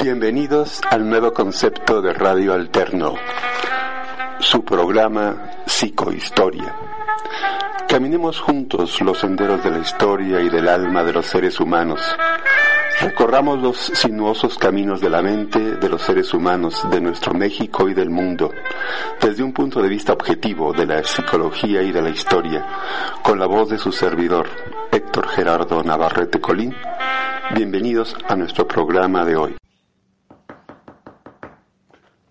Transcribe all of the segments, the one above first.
Bienvenidos al nuevo concepto de Radio Alterno, su programa Psicohistoria. Caminemos juntos los senderos de la historia y del alma de los seres humanos. Recorramos los sinuosos caminos de la mente de los seres humanos de nuestro México y del mundo, desde un punto de vista objetivo de la psicología y de la historia, con la voz de su servidor, Héctor Gerardo Navarrete Colín. Bienvenidos a nuestro programa de hoy.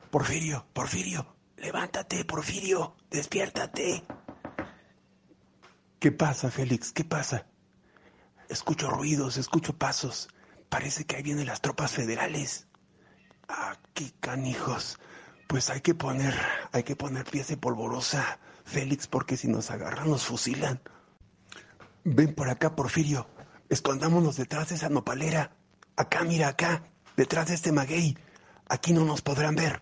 Porfirio, Porfirio, levántate, Porfirio, despiértate. ¿Qué pasa, Félix? ¿Qué pasa? Escucho ruidos, escucho pasos. Parece que ahí vienen las tropas federales. Aquí, canijos. Pues hay que poner, hay que poner pieza polvorosa, Félix, porque si nos agarran nos fusilan. Ven por acá, Porfirio. Escondámonos detrás de esa nopalera. Acá, mira, acá, detrás de este maguey. Aquí no nos podrán ver.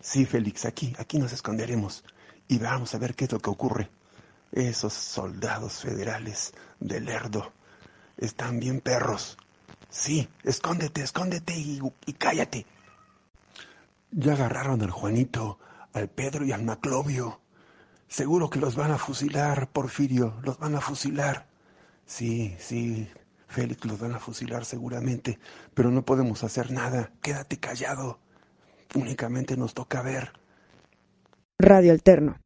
Sí, Félix, aquí, aquí nos esconderemos y vamos a ver qué es lo que ocurre. Esos soldados federales de Lerdo están bien perros. Sí, escóndete, escóndete y, y cállate. Ya agarraron al Juanito, al Pedro y al Maclovio. Seguro que los van a fusilar, Porfirio, los van a fusilar. Sí, sí, Félix, los van a fusilar seguramente, pero no podemos hacer nada. Quédate callado. Únicamente nos toca ver. Radio Alterno.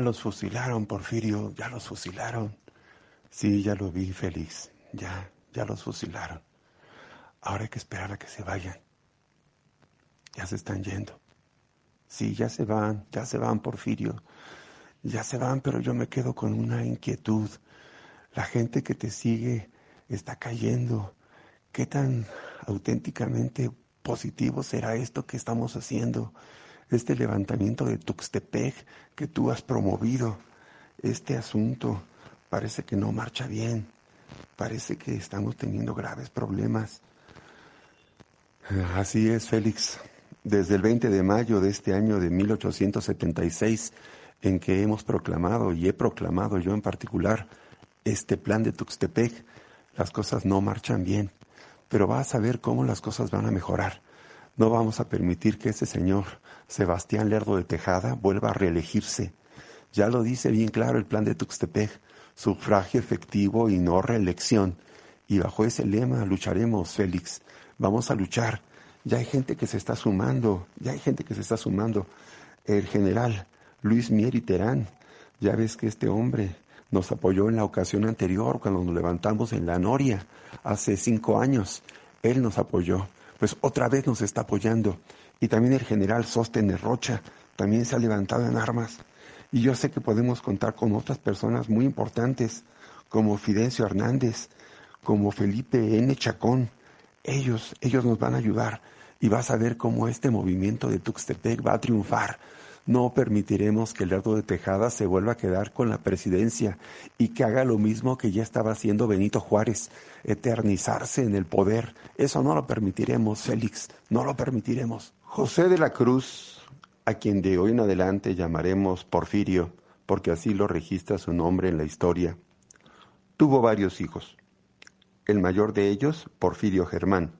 Los fusilaron, Porfirio, ya los fusilaron. Sí, ya lo vi, Félix. Ya, ya los fusilaron. Ahora hay que esperar a que se vayan. Ya se están yendo. Sí, ya se van, ya se van, Porfirio. Ya se van, pero yo me quedo con una inquietud. La gente que te sigue está cayendo. ¿Qué tan auténticamente positivo será esto que estamos haciendo, este levantamiento de Tuxtepec que tú has promovido, este asunto parece que no marcha bien, parece que estamos teniendo graves problemas. Así es, Félix. Desde el 20 de mayo de este año de 1876, en que hemos proclamado, y he proclamado yo en particular, este plan de Tuxtepec, las cosas no marchan bien, pero vas a ver cómo las cosas van a mejorar. No vamos a permitir que ese señor, Sebastián Lerdo de Tejada, vuelva a reelegirse. Ya lo dice bien claro el plan de Tuxtepec, sufragio efectivo y no reelección. Y bajo ese lema lucharemos, Félix. Vamos a luchar. Ya hay gente que se está sumando, ya hay gente que se está sumando. El general Luis Mieri Terán, ya ves que este hombre nos apoyó en la ocasión anterior cuando nos levantamos en la Noria, hace cinco años. Él nos apoyó, pues otra vez nos está apoyando. Y también el general Sóstenes Rocha también se ha levantado en armas. Y yo sé que podemos contar con otras personas muy importantes, como Fidencio Hernández, como Felipe N. Chacón. Ellos, ellos nos van a ayudar y vas a ver cómo este movimiento de Tuxtepec va a triunfar no permitiremos que Lerdo de Tejada se vuelva a quedar con la presidencia y que haga lo mismo que ya estaba haciendo Benito Juárez, eternizarse en el poder. Eso no lo permitiremos, Félix, no lo permitiremos. José de la Cruz, a quien de hoy en adelante llamaremos Porfirio, porque así lo registra su nombre en la historia, tuvo varios hijos. El mayor de ellos, Porfirio Germán.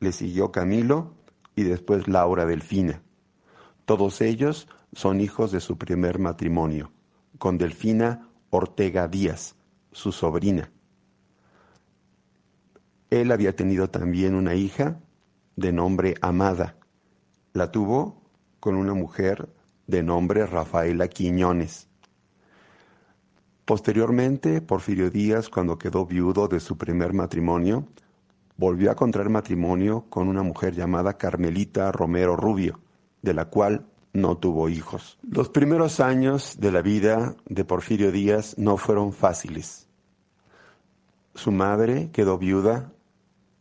Le siguió Camilo y después Laura Delfina. Todos ellos son hijos de su primer matrimonio, con Delfina Ortega Díaz, su sobrina. Él había tenido también una hija de nombre Amada. La tuvo con una mujer de nombre Rafaela Quiñones. Posteriormente, Porfirio Díaz, cuando quedó viudo de su primer matrimonio, volvió a contraer matrimonio con una mujer llamada Carmelita Romero Rubio de la cual no tuvo hijos. Los primeros años de la vida de Porfirio Díaz no fueron fáciles. Su madre quedó viuda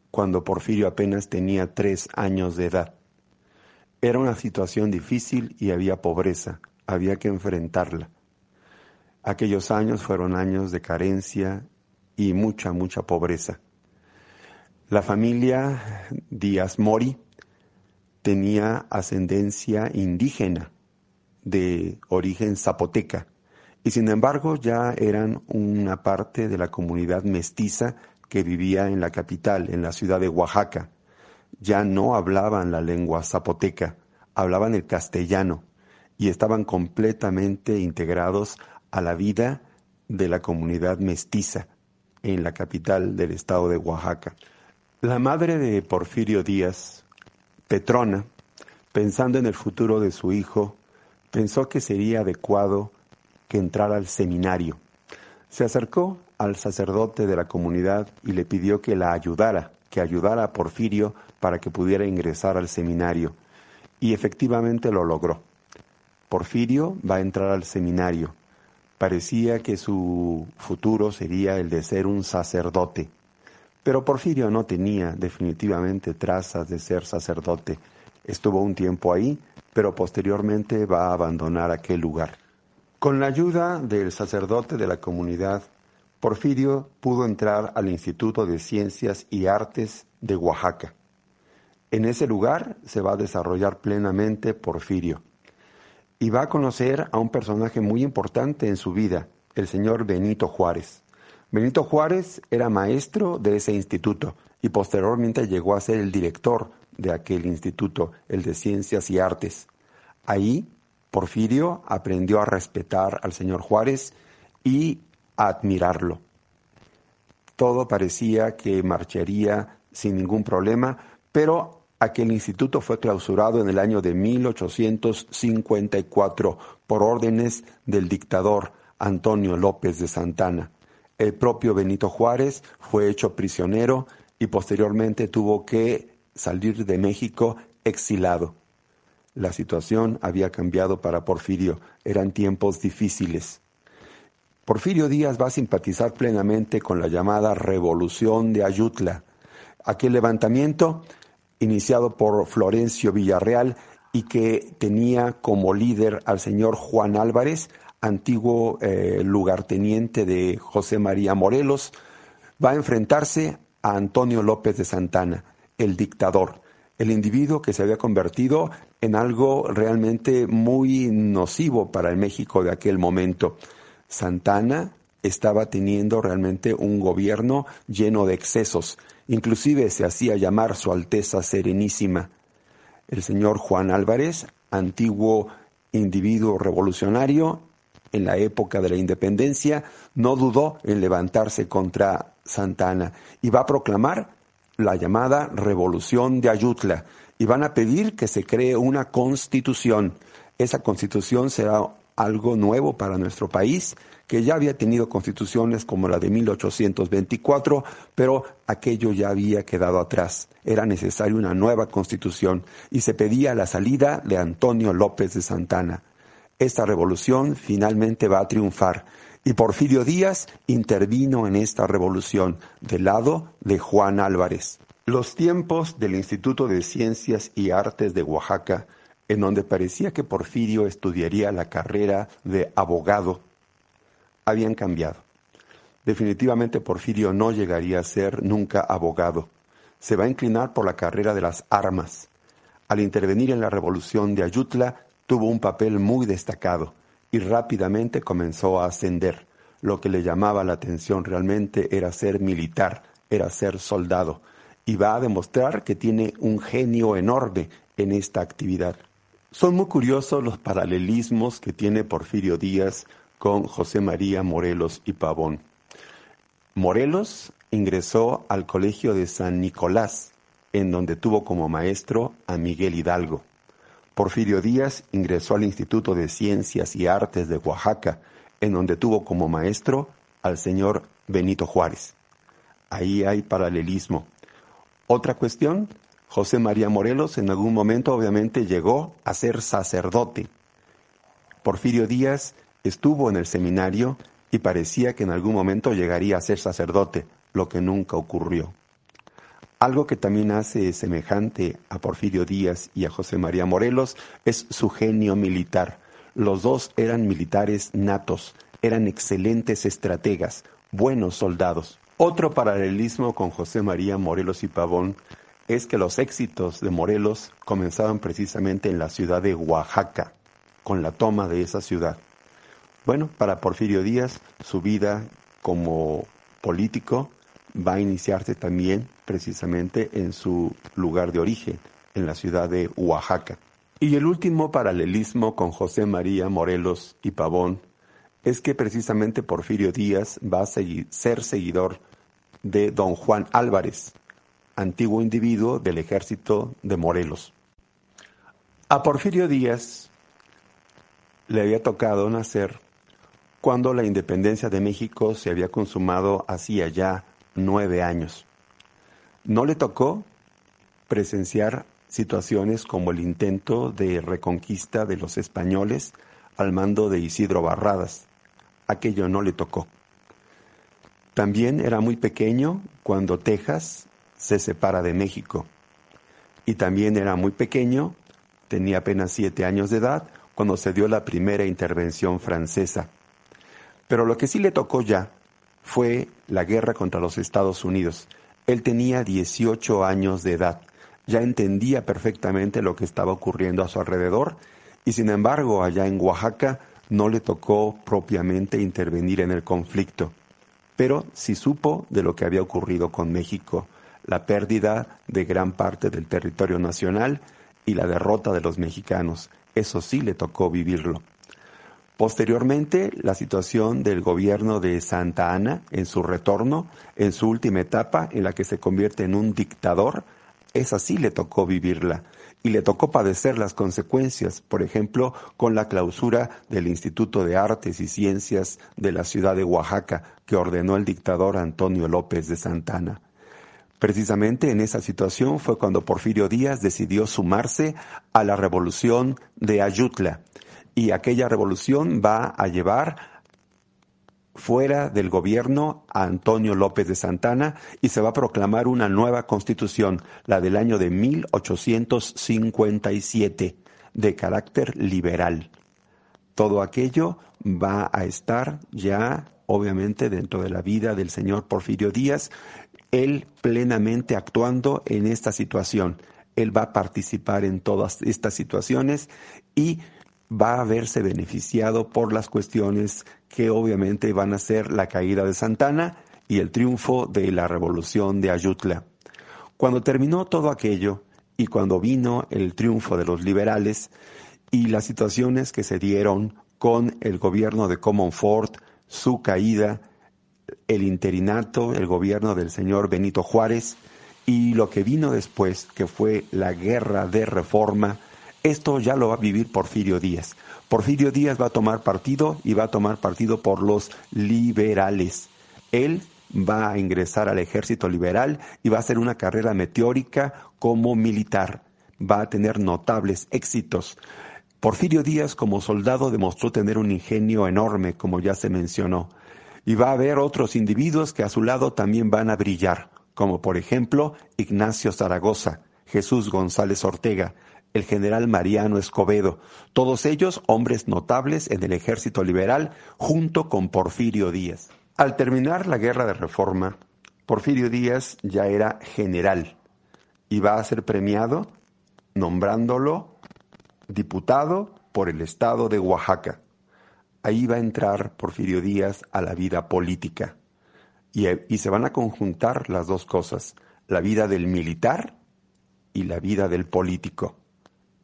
cuando Porfirio apenas tenía tres años de edad. Era una situación difícil y había pobreza, había que enfrentarla. Aquellos años fueron años de carencia y mucha, mucha pobreza. La familia Díaz Mori tenía ascendencia indígena de origen zapoteca y sin embargo ya eran una parte de la comunidad mestiza que vivía en la capital, en la ciudad de Oaxaca. Ya no hablaban la lengua zapoteca, hablaban el castellano y estaban completamente integrados a la vida de la comunidad mestiza en la capital del estado de Oaxaca. La madre de Porfirio Díaz, Petrona, pensando en el futuro de su hijo, pensó que sería adecuado que entrara al seminario. Se acercó al sacerdote de la comunidad y le pidió que la ayudara, que ayudara a Porfirio para que pudiera ingresar al seminario. Y efectivamente lo logró. Porfirio va a entrar al seminario. Parecía que su futuro sería el de ser un sacerdote. Pero Porfirio no tenía definitivamente trazas de ser sacerdote. Estuvo un tiempo ahí, pero posteriormente va a abandonar aquel lugar. Con la ayuda del sacerdote de la comunidad, Porfirio pudo entrar al Instituto de Ciencias y Artes de Oaxaca. En ese lugar se va a desarrollar plenamente Porfirio y va a conocer a un personaje muy importante en su vida, el señor Benito Juárez. Benito Juárez era maestro de ese instituto y posteriormente llegó a ser el director de aquel instituto, el de Ciencias y Artes. Ahí, Porfirio aprendió a respetar al señor Juárez y a admirarlo. Todo parecía que marcharía sin ningún problema, pero aquel instituto fue clausurado en el año de 1854 por órdenes del dictador Antonio López de Santana. El propio Benito Juárez fue hecho prisionero y posteriormente tuvo que salir de México exilado. La situación había cambiado para Porfirio, eran tiempos difíciles. Porfirio Díaz va a simpatizar plenamente con la llamada Revolución de Ayutla. Aquel levantamiento iniciado por Florencio Villarreal y que tenía como líder al señor Juan Álvarez, antiguo eh, lugarteniente de José María Morelos, va a enfrentarse a Antonio López de Santana, el dictador, el individuo que se había convertido en algo realmente muy nocivo para el México de aquel momento. Santana estaba teniendo realmente un gobierno lleno de excesos, inclusive se hacía llamar Su Alteza Serenísima. El señor Juan Álvarez, antiguo individuo revolucionario, en la época de la independencia, no dudó en levantarse contra Santana y va a proclamar la llamada Revolución de Ayutla y van a pedir que se cree una constitución. Esa constitución será algo nuevo para nuestro país, que ya había tenido constituciones como la de 1824, pero aquello ya había quedado atrás. Era necesaria una nueva constitución y se pedía la salida de Antonio López de Santana. Esta revolución finalmente va a triunfar y Porfirio Díaz intervino en esta revolución del lado de Juan Álvarez. Los tiempos del Instituto de Ciencias y Artes de Oaxaca, en donde parecía que Porfirio estudiaría la carrera de abogado, habían cambiado. Definitivamente Porfirio no llegaría a ser nunca abogado. Se va a inclinar por la carrera de las armas. Al intervenir en la revolución de Ayutla, tuvo un papel muy destacado y rápidamente comenzó a ascender. Lo que le llamaba la atención realmente era ser militar, era ser soldado, y va a demostrar que tiene un genio enorme en esta actividad. Son muy curiosos los paralelismos que tiene Porfirio Díaz con José María Morelos y Pavón. Morelos ingresó al Colegio de San Nicolás, en donde tuvo como maestro a Miguel Hidalgo. Porfirio Díaz ingresó al Instituto de Ciencias y Artes de Oaxaca, en donde tuvo como maestro al señor Benito Juárez. Ahí hay paralelismo. Otra cuestión, José María Morelos en algún momento obviamente llegó a ser sacerdote. Porfirio Díaz estuvo en el seminario y parecía que en algún momento llegaría a ser sacerdote, lo que nunca ocurrió. Algo que también hace semejante a Porfirio Díaz y a José María Morelos es su genio militar. Los dos eran militares natos, eran excelentes estrategas, buenos soldados. Otro paralelismo con José María Morelos y Pavón es que los éxitos de Morelos comenzaban precisamente en la ciudad de Oaxaca, con la toma de esa ciudad. Bueno, para Porfirio Díaz, su vida como político va a iniciarse también precisamente en su lugar de origen, en la ciudad de Oaxaca. Y el último paralelismo con José María Morelos y Pavón es que precisamente Porfirio Díaz va a ser seguidor de don Juan Álvarez, antiguo individuo del ejército de Morelos. A Porfirio Díaz le había tocado nacer cuando la independencia de México se había consumado hacía ya nueve años. No le tocó presenciar situaciones como el intento de reconquista de los españoles al mando de Isidro Barradas. Aquello no le tocó. También era muy pequeño cuando Texas se separa de México. Y también era muy pequeño, tenía apenas siete años de edad, cuando se dio la primera intervención francesa. Pero lo que sí le tocó ya fue la guerra contra los Estados Unidos. Él tenía 18 años de edad, ya entendía perfectamente lo que estaba ocurriendo a su alrededor y sin embargo allá en Oaxaca no le tocó propiamente intervenir en el conflicto, pero sí supo de lo que había ocurrido con México, la pérdida de gran parte del territorio nacional y la derrota de los mexicanos. Eso sí le tocó vivirlo. Posteriormente, la situación del gobierno de Santa Ana en su retorno, en su última etapa, en la que se convierte en un dictador, esa sí le tocó vivirla y le tocó padecer las consecuencias, por ejemplo, con la clausura del Instituto de Artes y Ciencias de la ciudad de Oaxaca que ordenó el dictador Antonio López de Santana. Precisamente en esa situación fue cuando Porfirio Díaz decidió sumarse a la revolución de Ayutla, y aquella revolución va a llevar fuera del gobierno a Antonio López de Santana y se va a proclamar una nueva constitución, la del año de 1857, de carácter liberal. Todo aquello va a estar ya, obviamente, dentro de la vida del señor Porfirio Díaz, él plenamente actuando en esta situación. Él va a participar en todas estas situaciones y va a verse beneficiado por las cuestiones que obviamente van a ser la caída de Santana y el triunfo de la revolución de Ayutla. Cuando terminó todo aquello y cuando vino el triunfo de los liberales y las situaciones que se dieron con el gobierno de Comonfort, su caída, el interinato, el gobierno del señor Benito Juárez y lo que vino después, que fue la guerra de reforma, esto ya lo va a vivir Porfirio Díaz. Porfirio Díaz va a tomar partido y va a tomar partido por los liberales. Él va a ingresar al ejército liberal y va a hacer una carrera meteórica como militar. Va a tener notables éxitos. Porfirio Díaz como soldado demostró tener un ingenio enorme, como ya se mencionó. Y va a haber otros individuos que a su lado también van a brillar, como por ejemplo Ignacio Zaragoza, Jesús González Ortega, el general Mariano Escobedo, todos ellos hombres notables en el ejército liberal junto con Porfirio Díaz. Al terminar la guerra de reforma, Porfirio Díaz ya era general y va a ser premiado nombrándolo diputado por el estado de Oaxaca. Ahí va a entrar Porfirio Díaz a la vida política y, y se van a conjuntar las dos cosas, la vida del militar y la vida del político.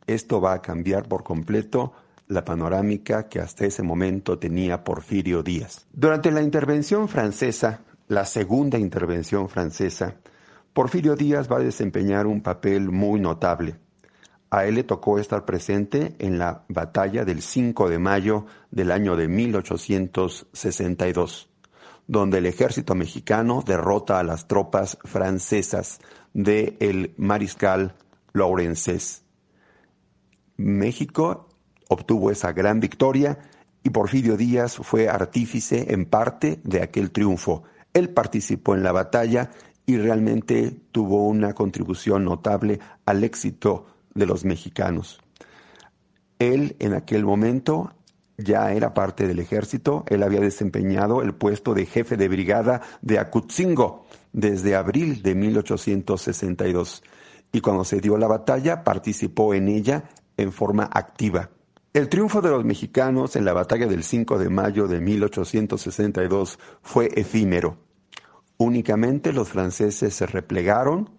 Esto va a cambiar por completo la panorámica que hasta ese momento tenía Porfirio Díaz. Durante la intervención francesa, la segunda intervención francesa, Porfirio Díaz va a desempeñar un papel muy notable. A él le tocó estar presente en la batalla del 5 de mayo del año de 1862, donde el ejército mexicano derrota a las tropas francesas del el mariscal Lawrences. México obtuvo esa gran victoria y Porfirio Díaz fue artífice en parte de aquel triunfo. Él participó en la batalla y realmente tuvo una contribución notable al éxito de los mexicanos. Él en aquel momento ya era parte del ejército, él había desempeñado el puesto de jefe de brigada de Acutzingo desde abril de 1862 y cuando se dio la batalla participó en ella en forma activa. El triunfo de los mexicanos en la batalla del 5 de mayo de 1862 fue efímero. Únicamente los franceses se replegaron.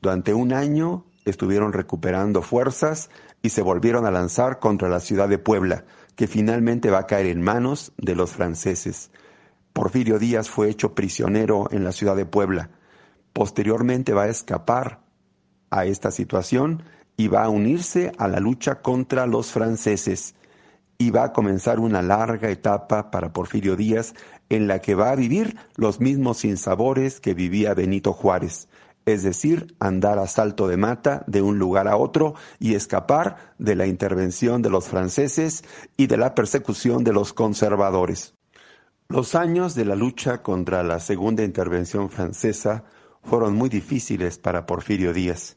Durante un año estuvieron recuperando fuerzas y se volvieron a lanzar contra la ciudad de Puebla, que finalmente va a caer en manos de los franceses. Porfirio Díaz fue hecho prisionero en la ciudad de Puebla. Posteriormente va a escapar a esta situación y va a unirse a la lucha contra los franceses y va a comenzar una larga etapa para Porfirio Díaz en la que va a vivir los mismos sinsabores que vivía Benito Juárez, es decir, andar a salto de mata de un lugar a otro y escapar de la intervención de los franceses y de la persecución de los conservadores. Los años de la lucha contra la segunda intervención francesa fueron muy difíciles para Porfirio Díaz.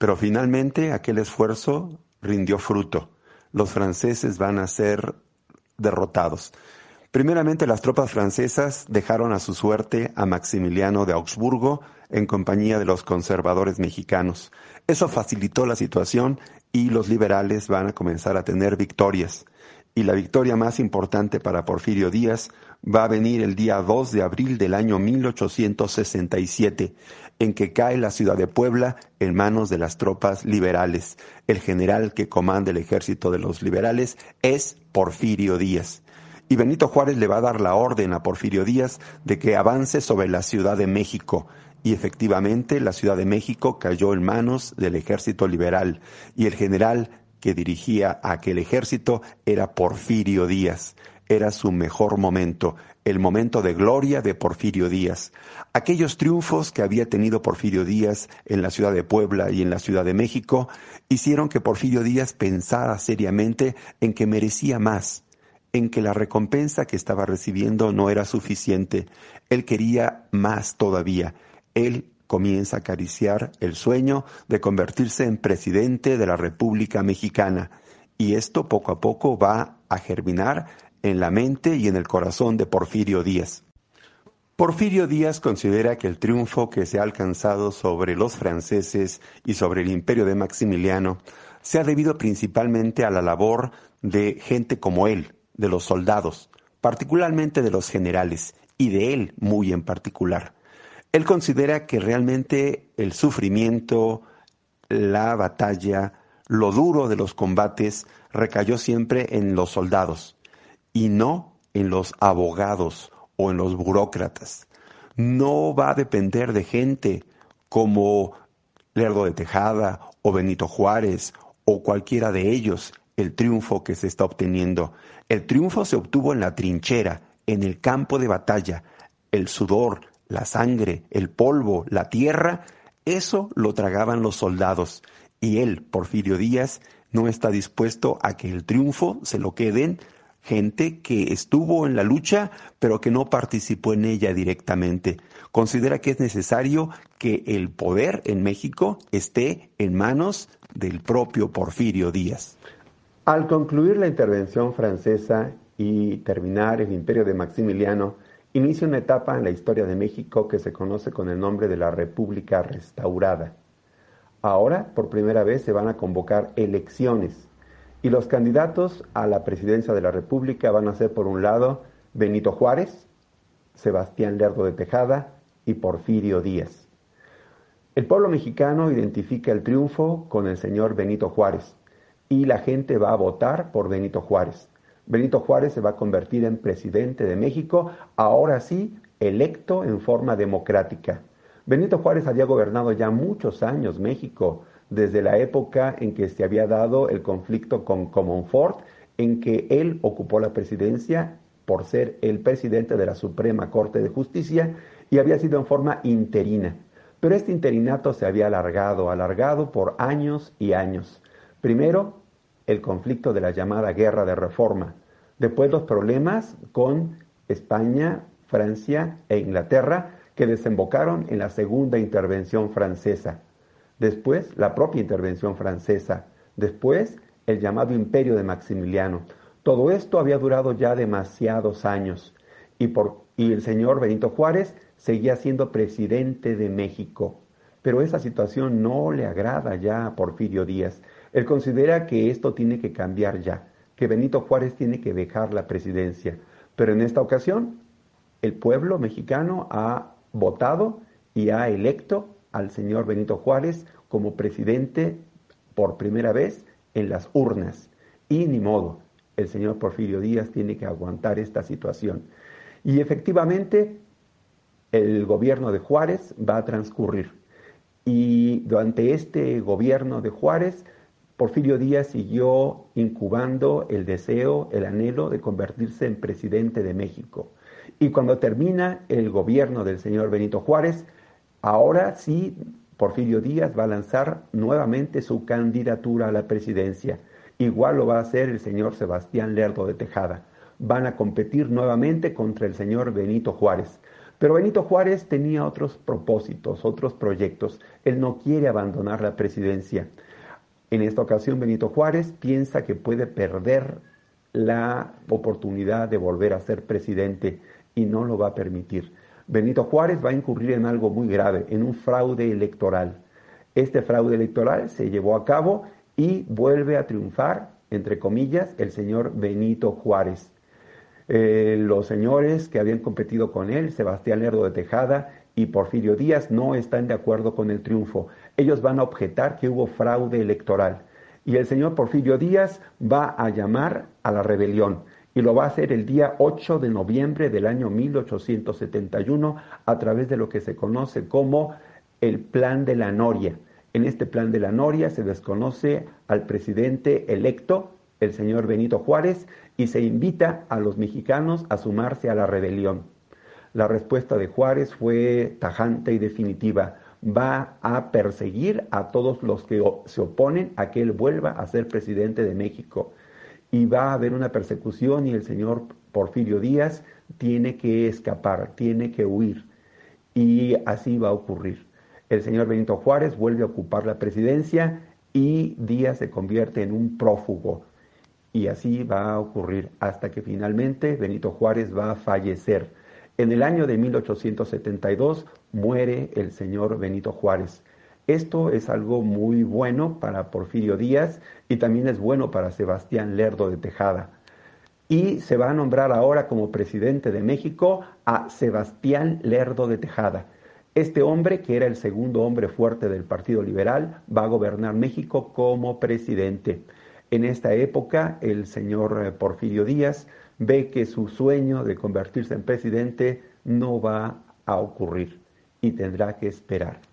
Pero finalmente aquel esfuerzo rindió fruto. Los franceses van a ser derrotados. Primeramente las tropas francesas dejaron a su suerte a Maximiliano de Augsburgo en compañía de los conservadores mexicanos. Eso facilitó la situación y los liberales van a comenzar a tener victorias. Y la victoria más importante para Porfirio Díaz va a venir el día 2 de abril del año 1867, en que cae la ciudad de Puebla en manos de las tropas liberales. El general que comanda el ejército de los liberales es Porfirio Díaz. Y Benito Juárez le va a dar la orden a Porfirio Díaz de que avance sobre la Ciudad de México. Y efectivamente la Ciudad de México cayó en manos del ejército liberal y el general que dirigía aquel ejército era Porfirio Díaz era su mejor momento, el momento de gloria de Porfirio Díaz. Aquellos triunfos que había tenido Porfirio Díaz en la ciudad de Puebla y en la ciudad de México hicieron que Porfirio Díaz pensara seriamente en que merecía más, en que la recompensa que estaba recibiendo no era suficiente. Él quería más todavía. Él comienza a acariciar el sueño de convertirse en presidente de la República Mexicana. Y esto poco a poco va a germinar en la mente y en el corazón de Porfirio Díaz. Porfirio Díaz considera que el triunfo que se ha alcanzado sobre los franceses y sobre el imperio de Maximiliano se ha debido principalmente a la labor de gente como él, de los soldados, particularmente de los generales, y de él muy en particular. Él considera que realmente el sufrimiento, la batalla, lo duro de los combates recayó siempre en los soldados y no en los abogados o en los burócratas. No va a depender de gente como Lerdo de Tejada o Benito Juárez o cualquiera de ellos el triunfo que se está obteniendo. El triunfo se obtuvo en la trinchera, en el campo de batalla. El sudor, la sangre, el polvo, la tierra, eso lo tragaban los soldados. Y él, Porfirio Díaz, no está dispuesto a que el triunfo se lo queden gente que estuvo en la lucha, pero que no participó en ella directamente. Considera que es necesario que el poder en México esté en manos del propio Porfirio Díaz. Al concluir la intervención francesa y terminar el imperio de Maximiliano, inicia una etapa en la historia de México que se conoce con el nombre de la República Restaurada. Ahora, por primera vez, se van a convocar elecciones y los candidatos a la presidencia de la República van a ser, por un lado, Benito Juárez, Sebastián Lerdo de Tejada y Porfirio Díaz. El pueblo mexicano identifica el triunfo con el señor Benito Juárez y la gente va a votar por Benito Juárez. Benito Juárez se va a convertir en presidente de México, ahora sí, electo en forma democrática. Benito Juárez había gobernado ya muchos años México, desde la época en que se había dado el conflicto con Comonfort, en que él ocupó la presidencia por ser el presidente de la Suprema Corte de Justicia y había sido en forma interina. Pero este interinato se había alargado, alargado por años y años. Primero, el conflicto de la llamada Guerra de Reforma. Después los problemas con España, Francia e Inglaterra que desembocaron en la segunda intervención francesa. Después la propia intervención francesa. Después el llamado imperio de Maximiliano. Todo esto había durado ya demasiados años y, el señor Benito Juárez seguía siendo presidente de México. Pero esa situación no le agrada ya a Porfirio Díaz. Él considera que esto tiene que cambiar ya, que Benito Juárez tiene que dejar la presidencia. Pero en esta ocasión, el pueblo mexicano ha votado y ha electo al señor Benito Juárez como presidente por primera vez en las urnas. Y ni modo, el señor Porfirio Díaz tiene que aguantar esta situación. Y efectivamente, el gobierno de Juárez va a transcurrir. Y durante este gobierno de Juárez, Porfirio Díaz siguió incubando el deseo, el anhelo de convertirse en presidente de México. Y cuando termina el gobierno del señor Benito Juárez, ahora sí Porfirio Díaz va a lanzar nuevamente su candidatura a la presidencia. Igual lo va a hacer el señor Sebastián Lerdo de Tejada. Van a competir nuevamente contra el señor Benito Juárez. Pero Benito Juárez tenía otros propósitos, otros proyectos. Él no quiere abandonar la presidencia. En esta ocasión Benito Juárez piensa que puede perder la oportunidad de volver a ser presidente y no lo va a permitir. Benito Juárez va a incurrir en algo muy grave, en un fraude electoral. Este fraude electoral se llevó a cabo y vuelve a triunfar, entre comillas, el señor Benito Juárez. Eh, los señores que habían competido con él, Sebastián Lerdo de Tejada y Porfirio Díaz, no están de acuerdo con el triunfo ellos van a objetar que hubo fraude electoral. Y el señor Porfirio Díaz va a llamar a la rebelión y lo va a hacer el día 8 de noviembre del año 1871 a través de lo que se conoce como el Plan de la Noria. En este Plan de la Noria se desconoce al presidente electo, el señor Benito Juárez, y se invita a los mexicanos a sumarse a la rebelión. La respuesta de Juárez fue tajante y definitiva va a perseguir a todos los que se oponen a que él vuelva a ser presidente de México. Y va a haber una persecución y el señor Porfirio Díaz tiene que escapar, tiene que huir. Y así va a ocurrir. El señor Benito Juárez vuelve a ocupar la presidencia y Díaz se convierte en un prófugo. Y así va a ocurrir hasta que finalmente Benito Juárez va a fallecer. En el año de 1872 muere el señor Benito Juárez. Esto es algo muy bueno para Porfirio Díaz y también es bueno para Sebastián Lerdo de Tejada. Y se va a nombrar ahora como presidente de México a Sebastián Lerdo de Tejada. Este hombre, que era el segundo hombre fuerte del Partido Liberal, va a gobernar México como presidente. En esta época, el señor eh, Porfirio Díaz ve que su sueño de convertirse en presidente no va a ocurrir y tendrá que esperar.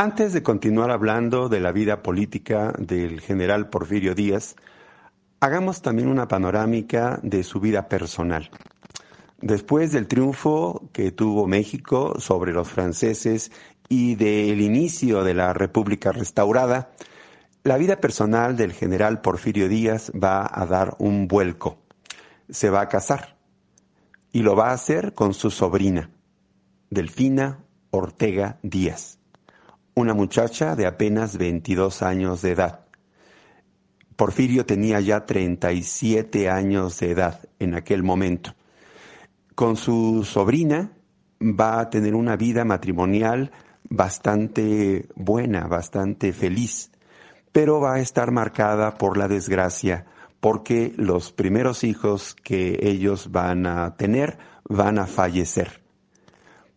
Antes de continuar hablando de la vida política del general Porfirio Díaz, hagamos también una panorámica de su vida personal. Después del triunfo que tuvo México sobre los franceses y del inicio de la República restaurada, la vida personal del general Porfirio Díaz va a dar un vuelco. Se va a casar y lo va a hacer con su sobrina, Delfina Ortega Díaz una muchacha de apenas 22 años de edad. Porfirio tenía ya 37 años de edad en aquel momento. Con su sobrina va a tener una vida matrimonial bastante buena, bastante feliz, pero va a estar marcada por la desgracia, porque los primeros hijos que ellos van a tener van a fallecer.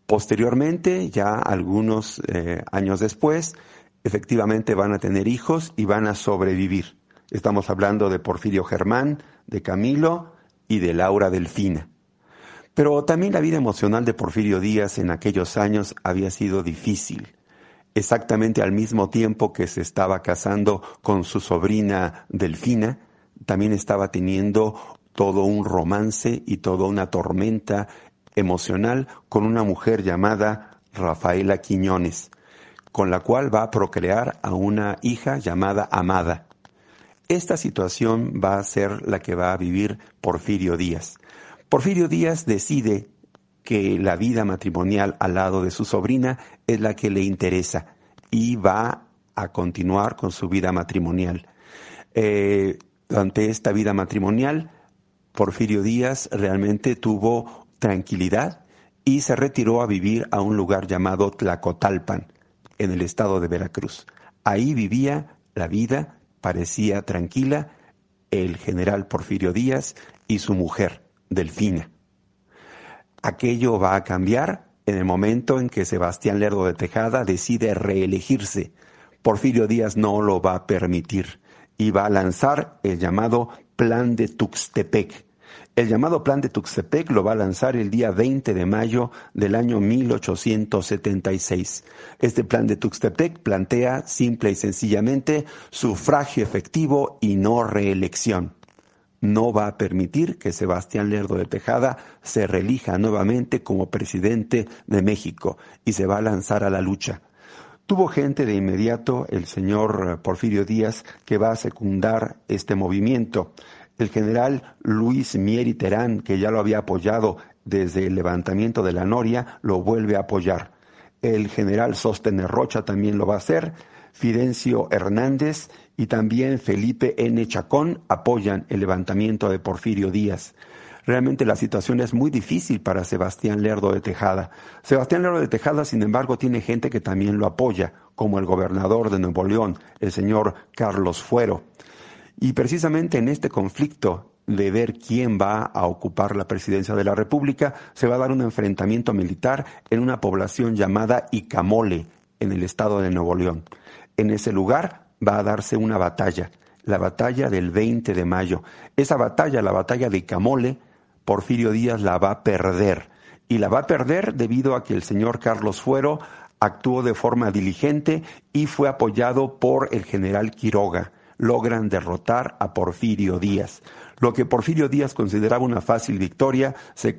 Posteriormente, ya algunos eh, años después, efectivamente van a tener hijos y van a sobrevivir. Estamos hablando de Porfirio Germán, de Camilo y de Laura Delfina. Pero también la vida emocional de Porfirio Díaz en aquellos años había sido difícil. Exactamente al mismo tiempo que se estaba casando con su sobrina Delfina, también estaba teniendo todo un romance y toda una tormenta emocional con una mujer llamada Rafaela Quiñones, con la cual va a procrear a una hija llamada Amada. Esta situación va a ser la que va a vivir Porfirio Díaz. Porfirio Díaz decide que la vida matrimonial al lado de su sobrina es la que le interesa y va a continuar con su vida matrimonial. Eh, durante esta vida matrimonial, Porfirio Díaz realmente tuvo tranquilidad y se retiró a vivir a un lugar llamado Tlacotalpan, en el estado de Veracruz. Ahí vivía la vida, parecía tranquila, el general Porfirio Díaz y su mujer, Delfina. Aquello va a cambiar en el momento en que Sebastián Lerdo de Tejada decide reelegirse. Porfirio Díaz no lo va a permitir y va a lanzar el llamado Plan de Tuxtepec, el llamado Plan de Tuxtepec lo va a lanzar el día 20 de mayo del año 1876. Este Plan de Tuxtepec plantea simple y sencillamente sufragio efectivo y no reelección. No va a permitir que Sebastián Lerdo de Tejada se reelija nuevamente como presidente de México y se va a lanzar a la lucha. Tuvo gente de inmediato el señor Porfirio Díaz que va a secundar este movimiento. El general Luis Mieri Terán, que ya lo había apoyado desde el levantamiento de la Noria, lo vuelve a apoyar. El general Sóstenes Rocha también lo va a hacer. Fidencio Hernández y también Felipe N. Chacón apoyan el levantamiento de Porfirio Díaz. Realmente la situación es muy difícil para Sebastián Lerdo de Tejada. Sebastián Lerdo de Tejada, sin embargo, tiene gente que también lo apoya, como el gobernador de Nuevo León, el señor Carlos Fuero. Y precisamente en este conflicto de ver quién va a ocupar la presidencia de la República, se va a dar un enfrentamiento militar en una población llamada Icamole, en el estado de Nuevo León. En ese lugar va a darse una batalla, la batalla del 20 de mayo. Esa batalla, la batalla de Icamole, Porfirio Díaz la va a perder. Y la va a perder debido a que el señor Carlos Fuero actuó de forma diligente y fue apoyado por el general Quiroga logran derrotar a Porfirio Díaz. Lo que Porfirio Díaz consideraba una fácil victoria se,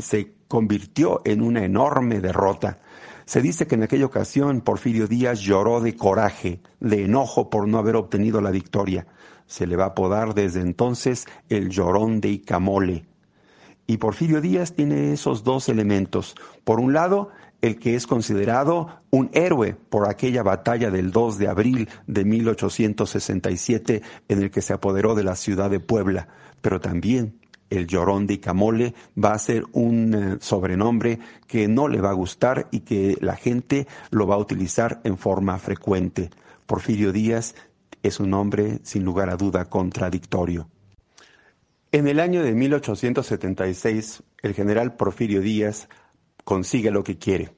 se convirtió en una enorme derrota. Se dice que en aquella ocasión Porfirio Díaz lloró de coraje, de enojo por no haber obtenido la victoria. Se le va a apodar desde entonces el llorón de Icamole. Y Porfirio Díaz tiene esos dos elementos. Por un lado, el que es considerado un héroe por aquella batalla del 2 de abril de 1867 en el que se apoderó de la ciudad de Puebla, pero también el llorón de Icamole va a ser un eh, sobrenombre que no le va a gustar y que la gente lo va a utilizar en forma frecuente. Porfirio Díaz es un hombre sin lugar a duda contradictorio. En el año de 1876, el general Porfirio Díaz consigue lo que quiere.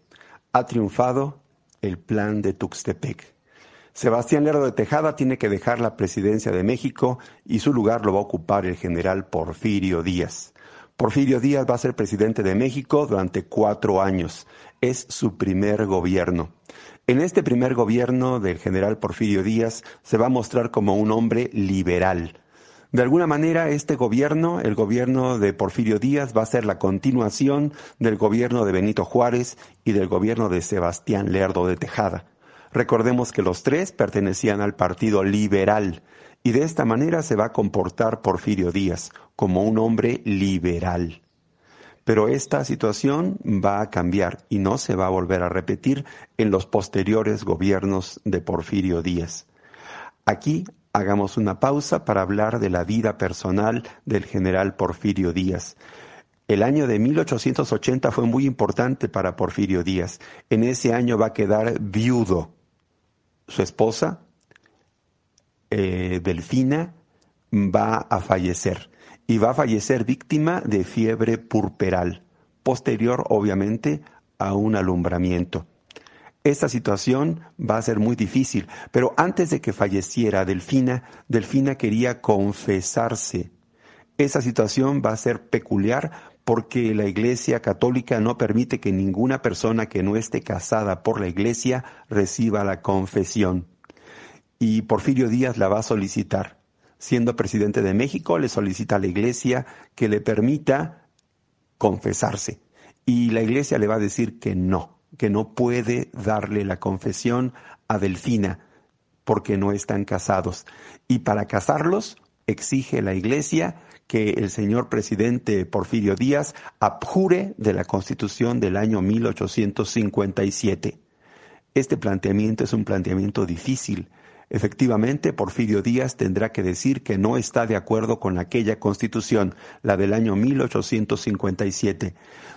Ha triunfado el plan de Tuxtepec. Sebastián Lerdo de Tejada tiene que dejar la presidencia de México y su lugar lo va a ocupar el general Porfirio Díaz. Porfirio Díaz va a ser presidente de México durante cuatro años. Es su primer gobierno. En este primer gobierno del general Porfirio Díaz se va a mostrar como un hombre liberal de alguna manera, este gobierno, el gobierno de Porfirio Díaz, va a ser la continuación del gobierno de Benito Juárez y del gobierno de Sebastián Lerdo de Tejada. Recordemos que los tres pertenecían al Partido Liberal y de esta manera se va a comportar Porfirio Díaz como un hombre liberal. Pero esta situación va a cambiar y no se va a volver a repetir en los posteriores gobiernos de Porfirio Díaz. Aquí Hagamos una pausa para hablar de la vida personal del general Porfirio Díaz. El año de 1880 fue muy importante para Porfirio Díaz. En ese año va a quedar viudo. Su esposa, eh, Delfina, va a fallecer y va a fallecer víctima de fiebre purperal, posterior obviamente a un alumbramiento. Esta situación va a ser muy difícil, pero antes de que falleciera Delfina, Delfina quería confesarse. Esa situación va a ser peculiar porque la Iglesia Católica no permite que ninguna persona que no esté casada por la Iglesia reciba la confesión. Y Porfirio Díaz la va a solicitar. Siendo presidente de México, le solicita a la Iglesia que le permita confesarse. Y la Iglesia le va a decir que no que no puede darle la confesión a Delfina porque no están casados. Y para casarlos exige la Iglesia que el señor presidente Porfirio Díaz abjure de la Constitución del año 1857. Este planteamiento es un planteamiento difícil, Efectivamente, Porfirio Díaz tendrá que decir que no está de acuerdo con aquella constitución, la del año 1857.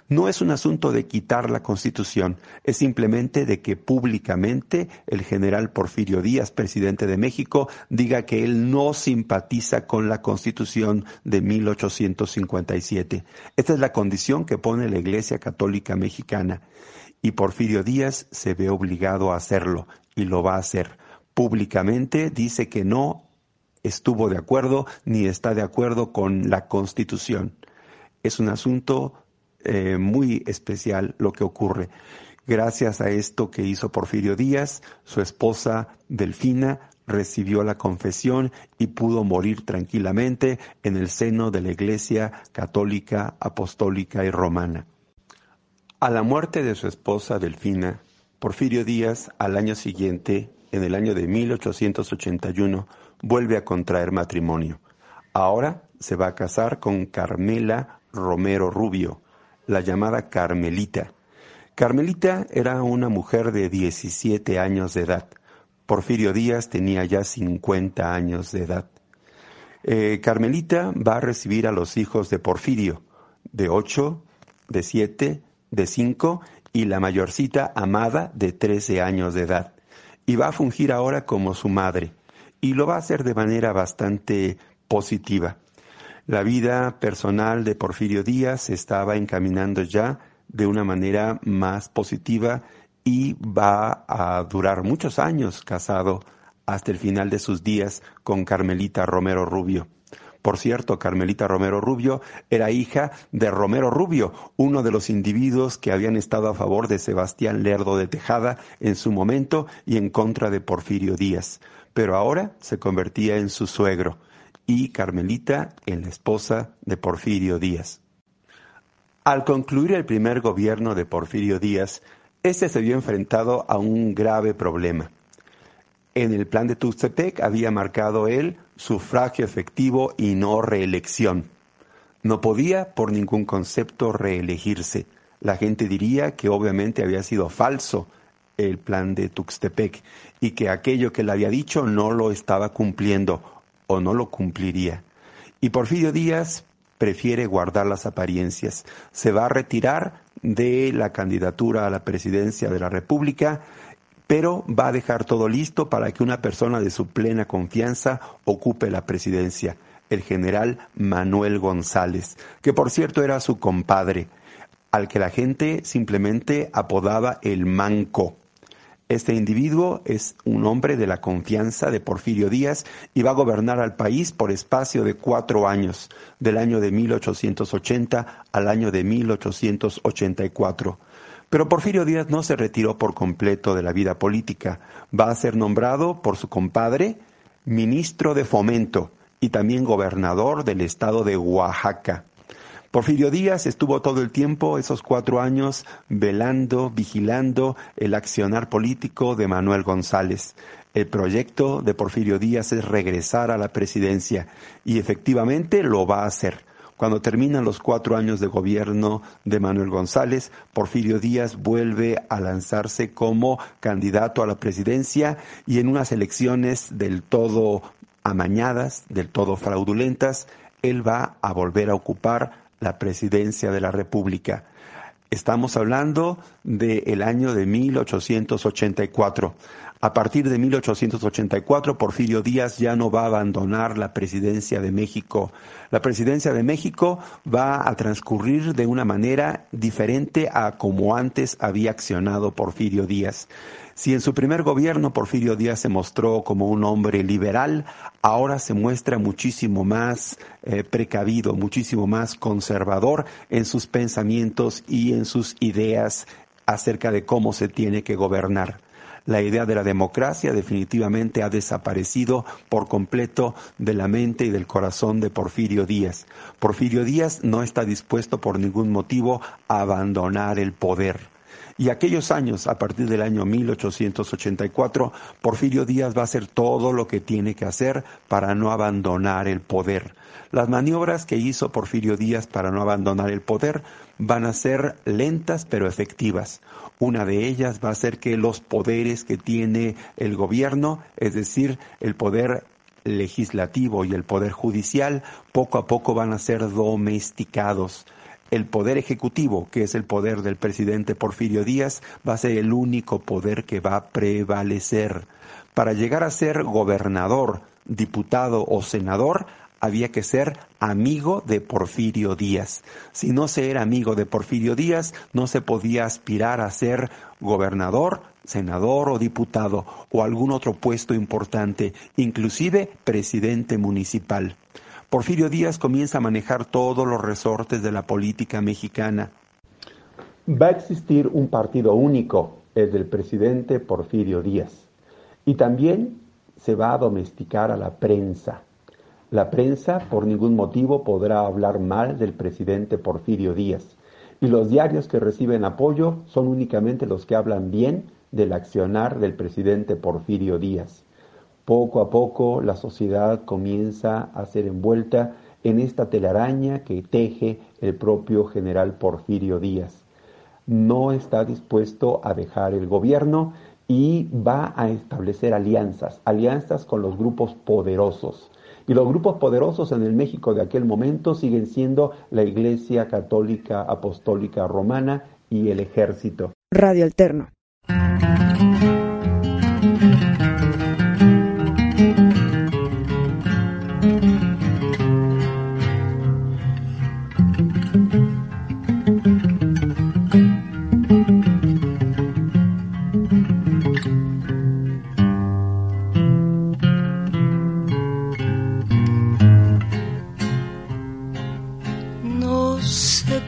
No es un asunto de quitar la constitución, es simplemente de que públicamente el general Porfirio Díaz, presidente de México, diga que él no simpatiza con la constitución de 1857. Esta es la condición que pone la Iglesia Católica Mexicana. Y Porfirio Díaz se ve obligado a hacerlo, y lo va a hacer públicamente dice que no estuvo de acuerdo ni está de acuerdo con la Constitución. Es un asunto eh, muy especial lo que ocurre. Gracias a esto que hizo Porfirio Díaz, su esposa Delfina recibió la confesión y pudo morir tranquilamente en el seno de la Iglesia católica, apostólica y romana. A la muerte de su esposa Delfina, Porfirio Díaz al año siguiente en el año de 1881, vuelve a contraer matrimonio. Ahora se va a casar con Carmela Romero Rubio, la llamada Carmelita. Carmelita era una mujer de 17 años de edad. Porfirio Díaz tenía ya 50 años de edad. Eh, Carmelita va a recibir a los hijos de Porfirio, de 8, de 7, de 5 y la mayorcita Amada de 13 años de edad y va a fungir ahora como su madre y lo va a hacer de manera bastante positiva. La vida personal de Porfirio Díaz estaba encaminando ya de una manera más positiva y va a durar muchos años casado hasta el final de sus días con Carmelita Romero Rubio. Por cierto, Carmelita Romero Rubio era hija de Romero Rubio, uno de los individuos que habían estado a favor de Sebastián Lerdo de Tejada en su momento y en contra de Porfirio Díaz. Pero ahora se convertía en su suegro y Carmelita en la esposa de Porfirio Díaz. Al concluir el primer gobierno de Porfirio Díaz, Este se vio enfrentado a un grave problema. En el plan de Tuxtepec había marcado él sufragio efectivo y no reelección. No podía por ningún concepto reelegirse. La gente diría que obviamente había sido falso el plan de Tuxtepec y que aquello que le había dicho no lo estaba cumpliendo o no lo cumpliría. Y Porfirio Díaz prefiere guardar las apariencias. Se va a retirar de la candidatura a la presidencia de la República, pero va a dejar todo listo para que una persona de su plena confianza ocupe la presidencia, el general Manuel González, que por cierto era su compadre, al que la gente simplemente apodaba el manco. Este individuo es un hombre de la confianza de Porfirio Díaz y va a gobernar al país por espacio de cuatro años, del año de 1880 al año de 1884. Pero Porfirio Díaz no se retiró por completo de la vida política. Va a ser nombrado por su compadre ministro de Fomento y también gobernador del estado de Oaxaca. Porfirio Díaz estuvo todo el tiempo, esos cuatro años, velando, vigilando el accionar político de Manuel González. El proyecto de Porfirio Díaz es regresar a la presidencia y efectivamente lo va a hacer. Cuando terminan los cuatro años de gobierno de Manuel González, Porfirio Díaz vuelve a lanzarse como candidato a la presidencia y en unas elecciones del todo amañadas, del todo fraudulentas, él va a volver a ocupar la presidencia de la República. Estamos hablando del año de 1884. A partir de 1884, Porfirio Díaz ya no va a abandonar la presidencia de México. La presidencia de México va a transcurrir de una manera diferente a como antes había accionado Porfirio Díaz. Si en su primer gobierno Porfirio Díaz se mostró como un hombre liberal, ahora se muestra muchísimo más eh, precavido, muchísimo más conservador en sus pensamientos y en sus ideas acerca de cómo se tiene que gobernar. La idea de la democracia definitivamente ha desaparecido por completo de la mente y del corazón de Porfirio Díaz. Porfirio Díaz no está dispuesto por ningún motivo a abandonar el poder. Y aquellos años, a partir del año 1884, Porfirio Díaz va a hacer todo lo que tiene que hacer para no abandonar el poder. Las maniobras que hizo Porfirio Díaz para no abandonar el poder van a ser lentas pero efectivas. Una de ellas va a ser que los poderes que tiene el gobierno, es decir, el poder legislativo y el poder judicial, poco a poco van a ser domesticados. El poder ejecutivo, que es el poder del presidente Porfirio Díaz, va a ser el único poder que va a prevalecer. Para llegar a ser gobernador, diputado o senador, había que ser amigo de Porfirio Díaz. Si no se era amigo de Porfirio Díaz, no se podía aspirar a ser gobernador, senador o diputado o algún otro puesto importante, inclusive presidente municipal. Porfirio Díaz comienza a manejar todos los resortes de la política mexicana. Va a existir un partido único, el del presidente Porfirio Díaz. Y también se va a domesticar a la prensa. La prensa por ningún motivo podrá hablar mal del presidente Porfirio Díaz. Y los diarios que reciben apoyo son únicamente los que hablan bien del accionar del presidente Porfirio Díaz. Poco a poco la sociedad comienza a ser envuelta en esta telaraña que teje el propio general Porfirio Díaz. No está dispuesto a dejar el gobierno y va a establecer alianzas, alianzas con los grupos poderosos. Y los grupos poderosos en el México de aquel momento siguen siendo la Iglesia Católica Apostólica Romana y el Ejército. Radio.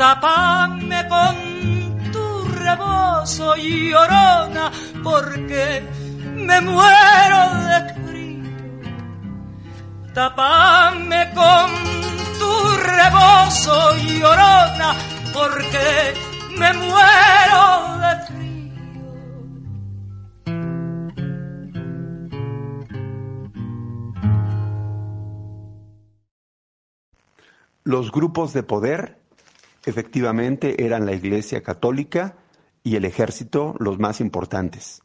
Tapame con tu rebozo, llorona, porque me muero de frío. Tapame con tu rebozo, llorona, porque me muero de frío. Los grupos de poder efectivamente eran la Iglesia Católica y el ejército los más importantes.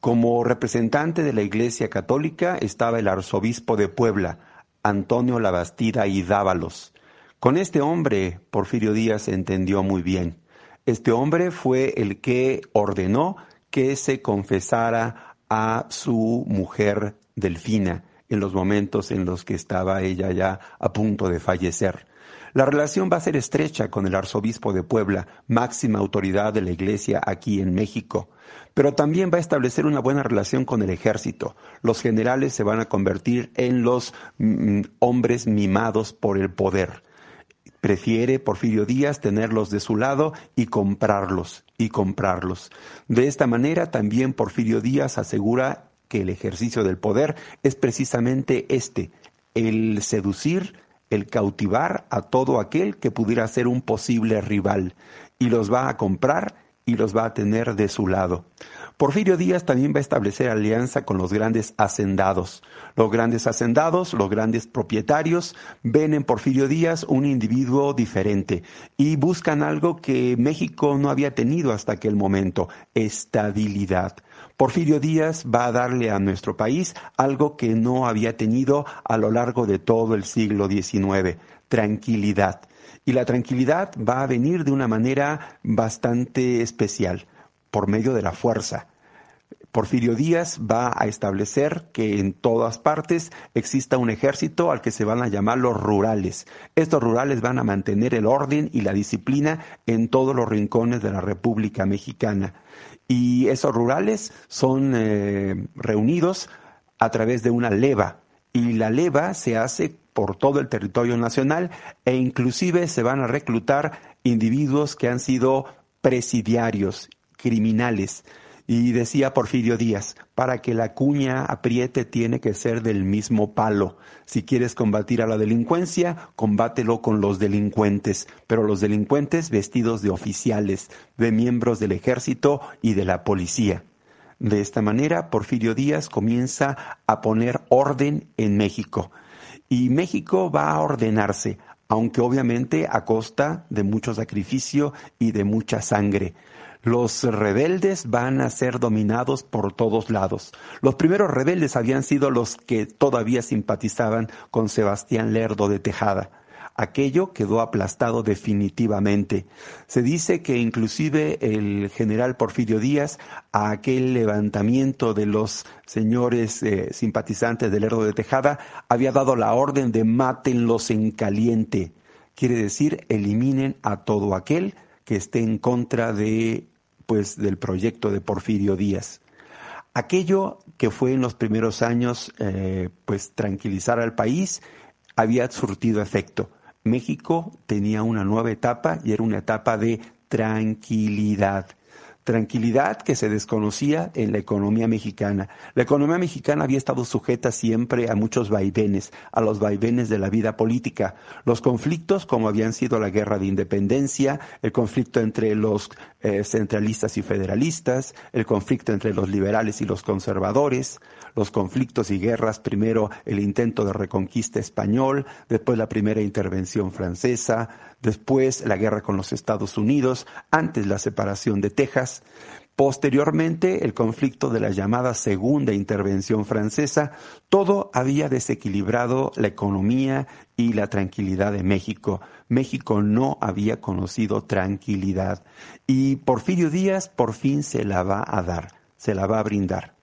Como representante de la Iglesia Católica estaba el arzobispo de Puebla, Antonio Labastida y Dávalos. Con este hombre, Porfirio Díaz entendió muy bien. Este hombre fue el que ordenó que se confesara a su mujer Delfina en los momentos en los que estaba ella ya a punto de fallecer. La relación va a ser estrecha con el arzobispo de Puebla, máxima autoridad de la Iglesia aquí en México, pero también va a establecer una buena relación con el ejército. Los generales se van a convertir en los mm, hombres mimados por el poder. Prefiere Porfirio Díaz tenerlos de su lado y comprarlos, y comprarlos. De esta manera también Porfirio Díaz asegura que el ejercicio del poder es precisamente este, el seducir, el cautivar a todo aquel que pudiera ser un posible rival, y los va a comprar y los va a tener de su lado. Porfirio Díaz también va a establecer alianza con los grandes hacendados. Los grandes hacendados, los grandes propietarios, ven en Porfirio Díaz un individuo diferente y buscan algo que México no había tenido hasta aquel momento, estabilidad. Porfirio Díaz va a darle a nuestro país algo que no había tenido a lo largo de todo el siglo XIX, tranquilidad. Y la tranquilidad va a venir de una manera bastante especial, por medio de la fuerza. Porfirio Díaz va a establecer que en todas partes exista un ejército al que se van a llamar los rurales. Estos rurales van a mantener el orden y la disciplina en todos los rincones de la República Mexicana. Y esos rurales son eh, reunidos a través de una leva. Y la leva se hace por todo el territorio nacional e inclusive se van a reclutar individuos que han sido presidiarios, criminales. Y decía Porfirio Díaz, para que la cuña apriete tiene que ser del mismo palo. Si quieres combatir a la delincuencia, combátelo con los delincuentes, pero los delincuentes vestidos de oficiales, de miembros del ejército y de la policía. De esta manera, Porfirio Díaz comienza a poner orden en México. Y México va a ordenarse, aunque obviamente a costa de mucho sacrificio y de mucha sangre. Los rebeldes van a ser dominados por todos lados. Los primeros rebeldes habían sido los que todavía simpatizaban con Sebastián Lerdo de Tejada. Aquello quedó aplastado definitivamente. Se dice que inclusive el general Porfirio Díaz a aquel levantamiento de los señores eh, simpatizantes de Lerdo de Tejada había dado la orden de mátenlos en caliente. Quiere decir, eliminen a todo aquel que esté en contra de del proyecto de Porfirio Díaz. Aquello que fue en los primeros años eh, pues tranquilizar al país había surtido efecto. México tenía una nueva etapa y era una etapa de tranquilidad tranquilidad que se desconocía en la economía mexicana. La economía mexicana había estado sujeta siempre a muchos vaivenes, a los vaivenes de la vida política. Los conflictos, como habían sido la guerra de independencia, el conflicto entre los eh, centralistas y federalistas, el conflicto entre los liberales y los conservadores, los conflictos y guerras, primero el intento de reconquista español, después la primera intervención francesa, después la guerra con los Estados Unidos, antes la separación de Texas, posteriormente el conflicto de la llamada segunda intervención francesa, todo había desequilibrado la economía y la tranquilidad de México. México no había conocido tranquilidad y Porfirio Díaz por fin se la va a dar, se la va a brindar.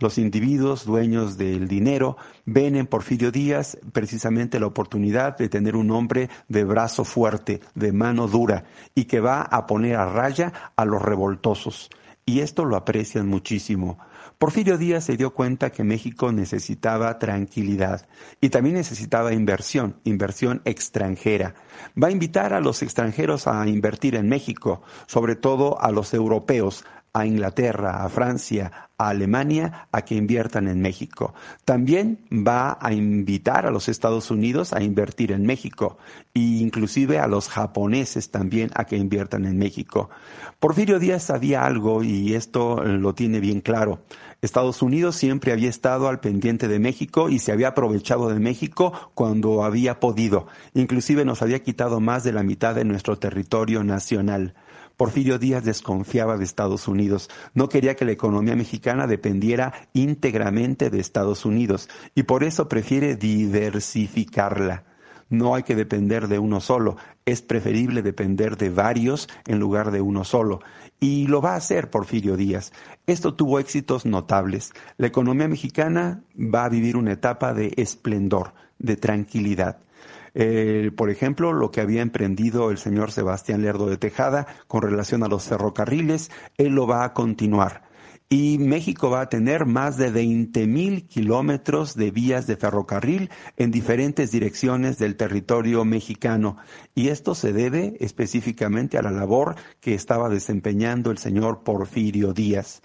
Los individuos dueños del dinero ven en Porfirio Díaz precisamente la oportunidad de tener un hombre de brazo fuerte, de mano dura, y que va a poner a raya a los revoltosos. Y esto lo aprecian muchísimo. Porfirio Díaz se dio cuenta que México necesitaba tranquilidad y también necesitaba inversión, inversión extranjera. Va a invitar a los extranjeros a invertir en México, sobre todo a los europeos, a Inglaterra, a Francia, a Alemania a que inviertan en México. También va a invitar a los Estados Unidos a invertir en México e inclusive a los japoneses también a que inviertan en México. Porfirio Díaz sabía algo y esto lo tiene bien claro. Estados Unidos siempre había estado al pendiente de México y se había aprovechado de México cuando había podido. Inclusive nos había quitado más de la mitad de nuestro territorio nacional. Porfirio Díaz desconfiaba de Estados Unidos, no quería que la economía mexicana dependiera íntegramente de Estados Unidos y por eso prefiere diversificarla. No hay que depender de uno solo. Es preferible depender de varios en lugar de uno solo. Y lo va a hacer Porfirio Díaz. Esto tuvo éxitos notables. La economía mexicana va a vivir una etapa de esplendor, de tranquilidad. Eh, por ejemplo, lo que había emprendido el señor Sebastián Lerdo de Tejada con relación a los ferrocarriles, él lo va a continuar y México va a tener más de 20 mil kilómetros de vías de ferrocarril en diferentes direcciones del territorio mexicano. Y esto se debe específicamente a la labor que estaba desempeñando el señor Porfirio Díaz.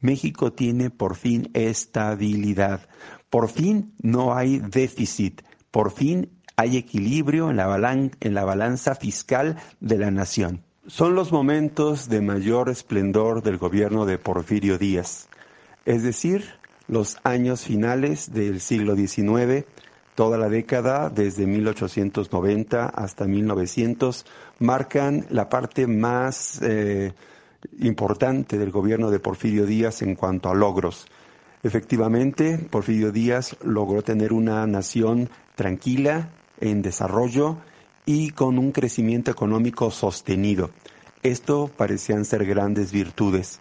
México tiene por fin estabilidad. Por fin no hay déficit. Por fin hay equilibrio en la, en la balanza fiscal de la nación. Son los momentos de mayor esplendor del gobierno de Porfirio Díaz, es decir, los años finales del siglo XIX, toda la década desde 1890 hasta 1900 marcan la parte más eh, importante del gobierno de Porfirio Díaz en cuanto a logros. Efectivamente, Porfirio Díaz logró tener una nación tranquila, en desarrollo, y con un crecimiento económico sostenido. Esto parecían ser grandes virtudes.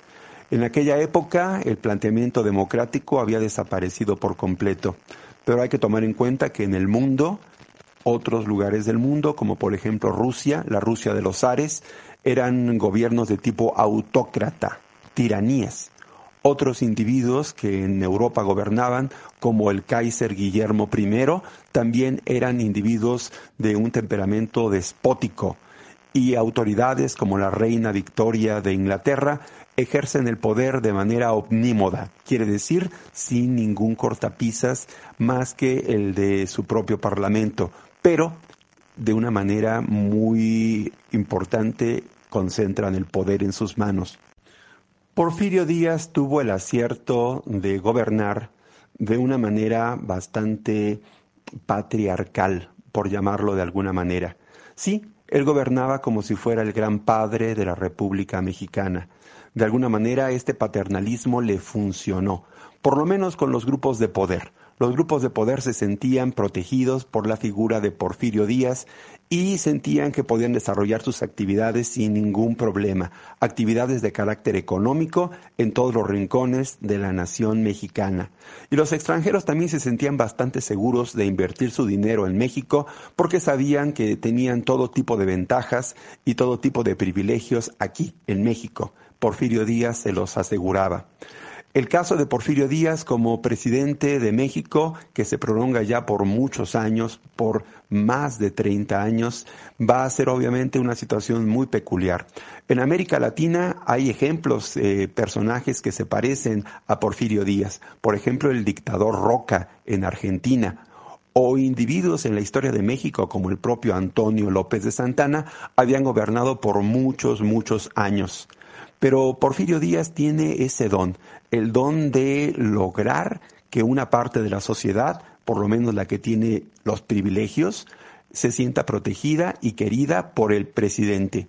En aquella época el planteamiento democrático había desaparecido por completo, pero hay que tomar en cuenta que en el mundo, otros lugares del mundo, como por ejemplo Rusia, la Rusia de los Ares, eran gobiernos de tipo autócrata, tiranías. Otros individuos que en Europa gobernaban, como el Kaiser Guillermo I, también eran individuos de un temperamento despótico y autoridades como la reina Victoria de Inglaterra ejercen el poder de manera omnímoda, quiere decir sin ningún cortapisas más que el de su propio parlamento, pero de una manera muy importante concentran el poder en sus manos. Porfirio Díaz tuvo el acierto de gobernar de una manera bastante patriarcal, por llamarlo de alguna manera. Sí, él gobernaba como si fuera el gran padre de la República Mexicana. De alguna manera este paternalismo le funcionó, por lo menos con los grupos de poder. Los grupos de poder se sentían protegidos por la figura de Porfirio Díaz y sentían que podían desarrollar sus actividades sin ningún problema, actividades de carácter económico en todos los rincones de la nación mexicana. Y los extranjeros también se sentían bastante seguros de invertir su dinero en México porque sabían que tenían todo tipo de ventajas y todo tipo de privilegios aquí, en México. Porfirio Díaz se los aseguraba. El caso de Porfirio Díaz como presidente de México, que se prolonga ya por muchos años, por más de 30 años, va a ser obviamente una situación muy peculiar. En América Latina hay ejemplos, de personajes que se parecen a Porfirio Díaz. Por ejemplo, el dictador Roca en Argentina, o individuos en la historia de México como el propio Antonio López de Santana habían gobernado por muchos, muchos años. Pero Porfirio Díaz tiene ese don, el don de lograr que una parte de la sociedad, por lo menos la que tiene los privilegios, se sienta protegida y querida por el presidente.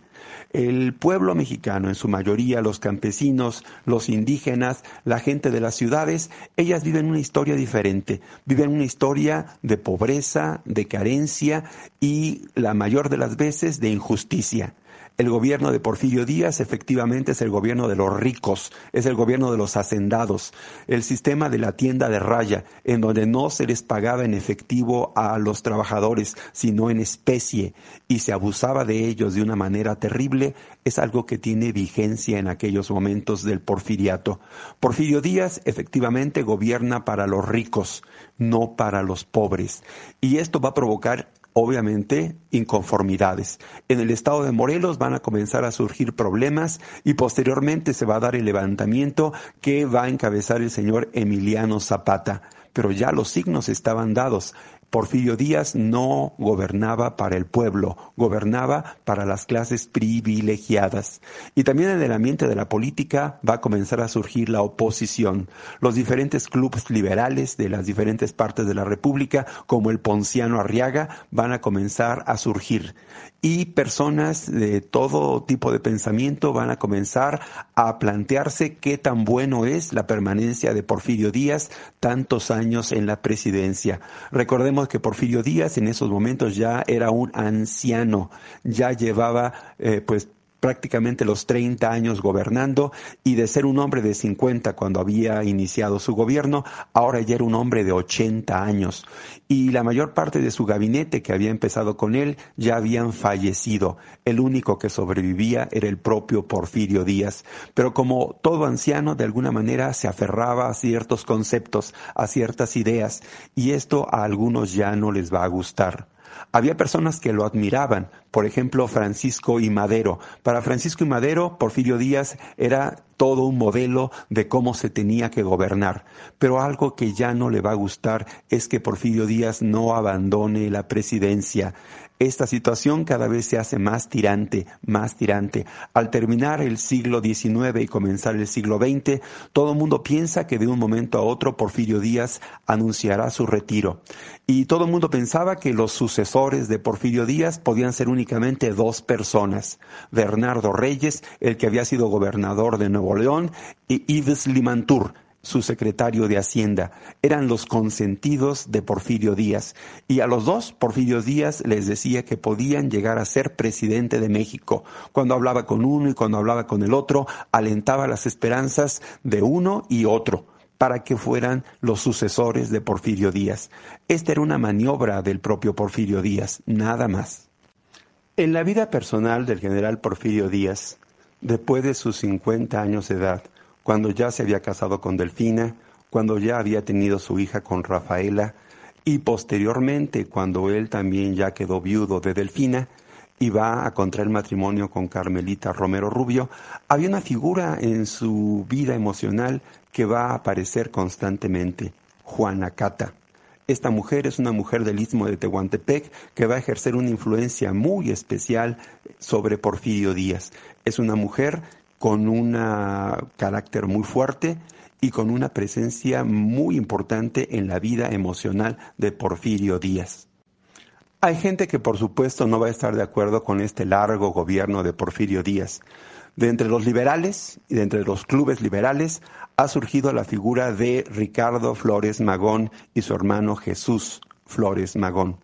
El pueblo mexicano, en su mayoría los campesinos, los indígenas, la gente de las ciudades, ellas viven una historia diferente, viven una historia de pobreza, de carencia y la mayor de las veces de injusticia. El gobierno de Porfirio Díaz efectivamente es el gobierno de los ricos, es el gobierno de los hacendados, el sistema de la tienda de raya, en donde no se les pagaba en efectivo a los trabajadores, sino en especie, y se abusaba de ellos de una manera terrible, es algo que tiene vigencia en aquellos momentos del porfiriato. Porfirio Díaz efectivamente gobierna para los ricos, no para los pobres, y esto va a provocar obviamente inconformidades. En el estado de Morelos van a comenzar a surgir problemas y posteriormente se va a dar el levantamiento que va a encabezar el señor Emiliano Zapata. Pero ya los signos estaban dados. Porfirio Díaz no gobernaba para el pueblo, gobernaba para las clases privilegiadas. Y también en el ambiente de la política va a comenzar a surgir la oposición. Los diferentes clubes liberales de las diferentes partes de la República, como el Ponciano Arriaga, van a comenzar a surgir. Y personas de todo tipo de pensamiento van a comenzar a plantearse qué tan bueno es la permanencia de Porfirio Díaz tantos años en la presidencia. Recordemos que Porfirio Díaz en esos momentos ya era un anciano, ya llevaba eh, pues prácticamente los 30 años gobernando y de ser un hombre de 50 cuando había iniciado su gobierno, ahora ya era un hombre de 80 años. Y la mayor parte de su gabinete que había empezado con él ya habían fallecido. El único que sobrevivía era el propio Porfirio Díaz. Pero como todo anciano, de alguna manera se aferraba a ciertos conceptos, a ciertas ideas, y esto a algunos ya no les va a gustar. Había personas que lo admiraban, por ejemplo Francisco y Madero. Para Francisco y Madero, Porfirio Díaz era todo un modelo de cómo se tenía que gobernar. Pero algo que ya no le va a gustar es que Porfirio Díaz no abandone la presidencia. Esta situación cada vez se hace más tirante, más tirante. Al terminar el siglo XIX y comenzar el siglo XX, todo el mundo piensa que de un momento a otro Porfirio Díaz anunciará su retiro. Y todo el mundo pensaba que los sucesores de Porfirio Díaz podían ser únicamente dos personas. Bernardo Reyes, el que había sido gobernador de Nuevo León, y Yves Limantour, su secretario de Hacienda. Eran los consentidos de Porfirio Díaz. Y a los dos, Porfirio Díaz les decía que podían llegar a ser presidente de México. Cuando hablaba con uno y cuando hablaba con el otro, alentaba las esperanzas de uno y otro para que fueran los sucesores de Porfirio Díaz. Esta era una maniobra del propio Porfirio Díaz, nada más. En la vida personal del general Porfirio Díaz, después de sus 50 años de edad, cuando ya se había casado con Delfina, cuando ya había tenido su hija con Rafaela y posteriormente cuando él también ya quedó viudo de Delfina y va a contraer matrimonio con Carmelita Romero Rubio, había una figura en su vida emocional que va a aparecer constantemente, Juana Cata. Esta mujer es una mujer del istmo de Tehuantepec que va a ejercer una influencia muy especial sobre Porfirio Díaz. Es una mujer con un carácter muy fuerte y con una presencia muy importante en la vida emocional de Porfirio Díaz. Hay gente que por supuesto no va a estar de acuerdo con este largo gobierno de Porfirio Díaz. De entre los liberales y de entre los clubes liberales ha surgido la figura de Ricardo Flores Magón y su hermano Jesús Flores Magón.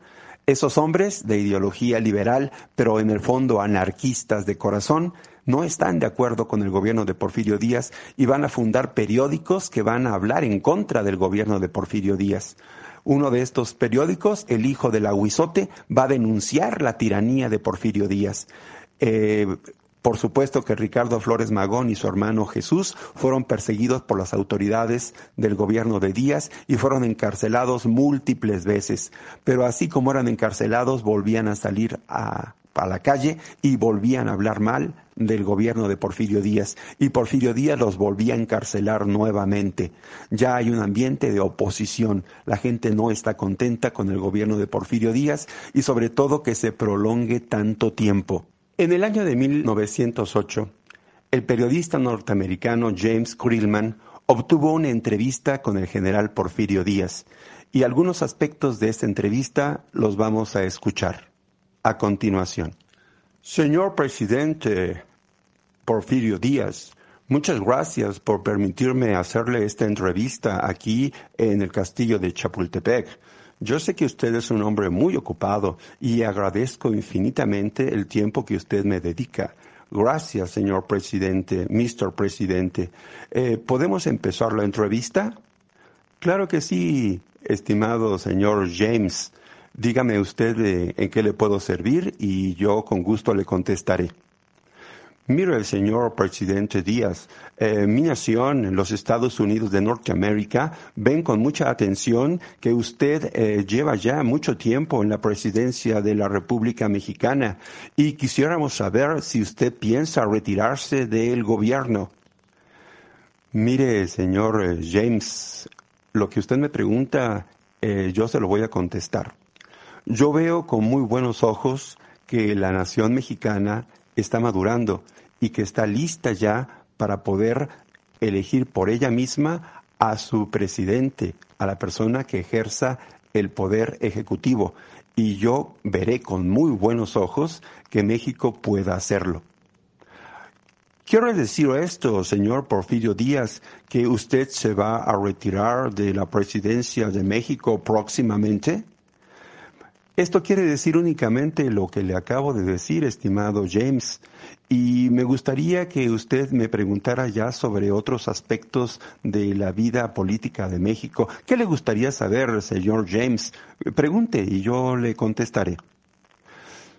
Esos hombres de ideología liberal, pero en el fondo anarquistas de corazón, no están de acuerdo con el gobierno de Porfirio Díaz y van a fundar periódicos que van a hablar en contra del gobierno de Porfirio Díaz. Uno de estos periódicos, El Hijo del Aguizote, va a denunciar la tiranía de Porfirio Díaz. Eh, por supuesto que Ricardo Flores Magón y su hermano Jesús fueron perseguidos por las autoridades del gobierno de Díaz y fueron encarcelados múltiples veces. Pero así como eran encarcelados, volvían a salir a, a la calle y volvían a hablar mal del gobierno de Porfirio Díaz y Porfirio Díaz los volvía a encarcelar nuevamente. Ya hay un ambiente de oposición, la gente no está contenta con el gobierno de Porfirio Díaz y sobre todo que se prolongue tanto tiempo. En el año de 1908, el periodista norteamericano James Krillman obtuvo una entrevista con el general Porfirio Díaz y algunos aspectos de esta entrevista los vamos a escuchar a continuación. Señor presidente Porfirio Díaz, muchas gracias por permitirme hacerle esta entrevista aquí en el castillo de Chapultepec. Yo sé que usted es un hombre muy ocupado y agradezco infinitamente el tiempo que usted me dedica. Gracias, señor presidente, Mr. Presidente. Eh, ¿Podemos empezar la entrevista? Claro que sí, estimado señor James. Dígame usted eh, en qué le puedo servir y yo con gusto le contestaré. Mire, señor presidente Díaz, eh, mi nación, los Estados Unidos de Norteamérica, ven con mucha atención que usted eh, lleva ya mucho tiempo en la presidencia de la República Mexicana y quisiéramos saber si usted piensa retirarse del gobierno. Mire, señor James, lo que usted me pregunta, yo se lo voy a contestar. Yo veo con muy buenos ojos que la nación mexicana está madurando y que está lista ya para poder elegir por ella misma a su presidente, a la persona que ejerza el poder ejecutivo. y yo veré con muy buenos ojos que México pueda hacerlo. Quiero decir esto, señor Porfirio Díaz, que usted se va a retirar de la presidencia de México próximamente. Esto quiere decir únicamente lo que le acabo de decir, estimado James, y me gustaría que usted me preguntara ya sobre otros aspectos de la vida política de México. ¿Qué le gustaría saber, señor James? Pregunte y yo le contestaré.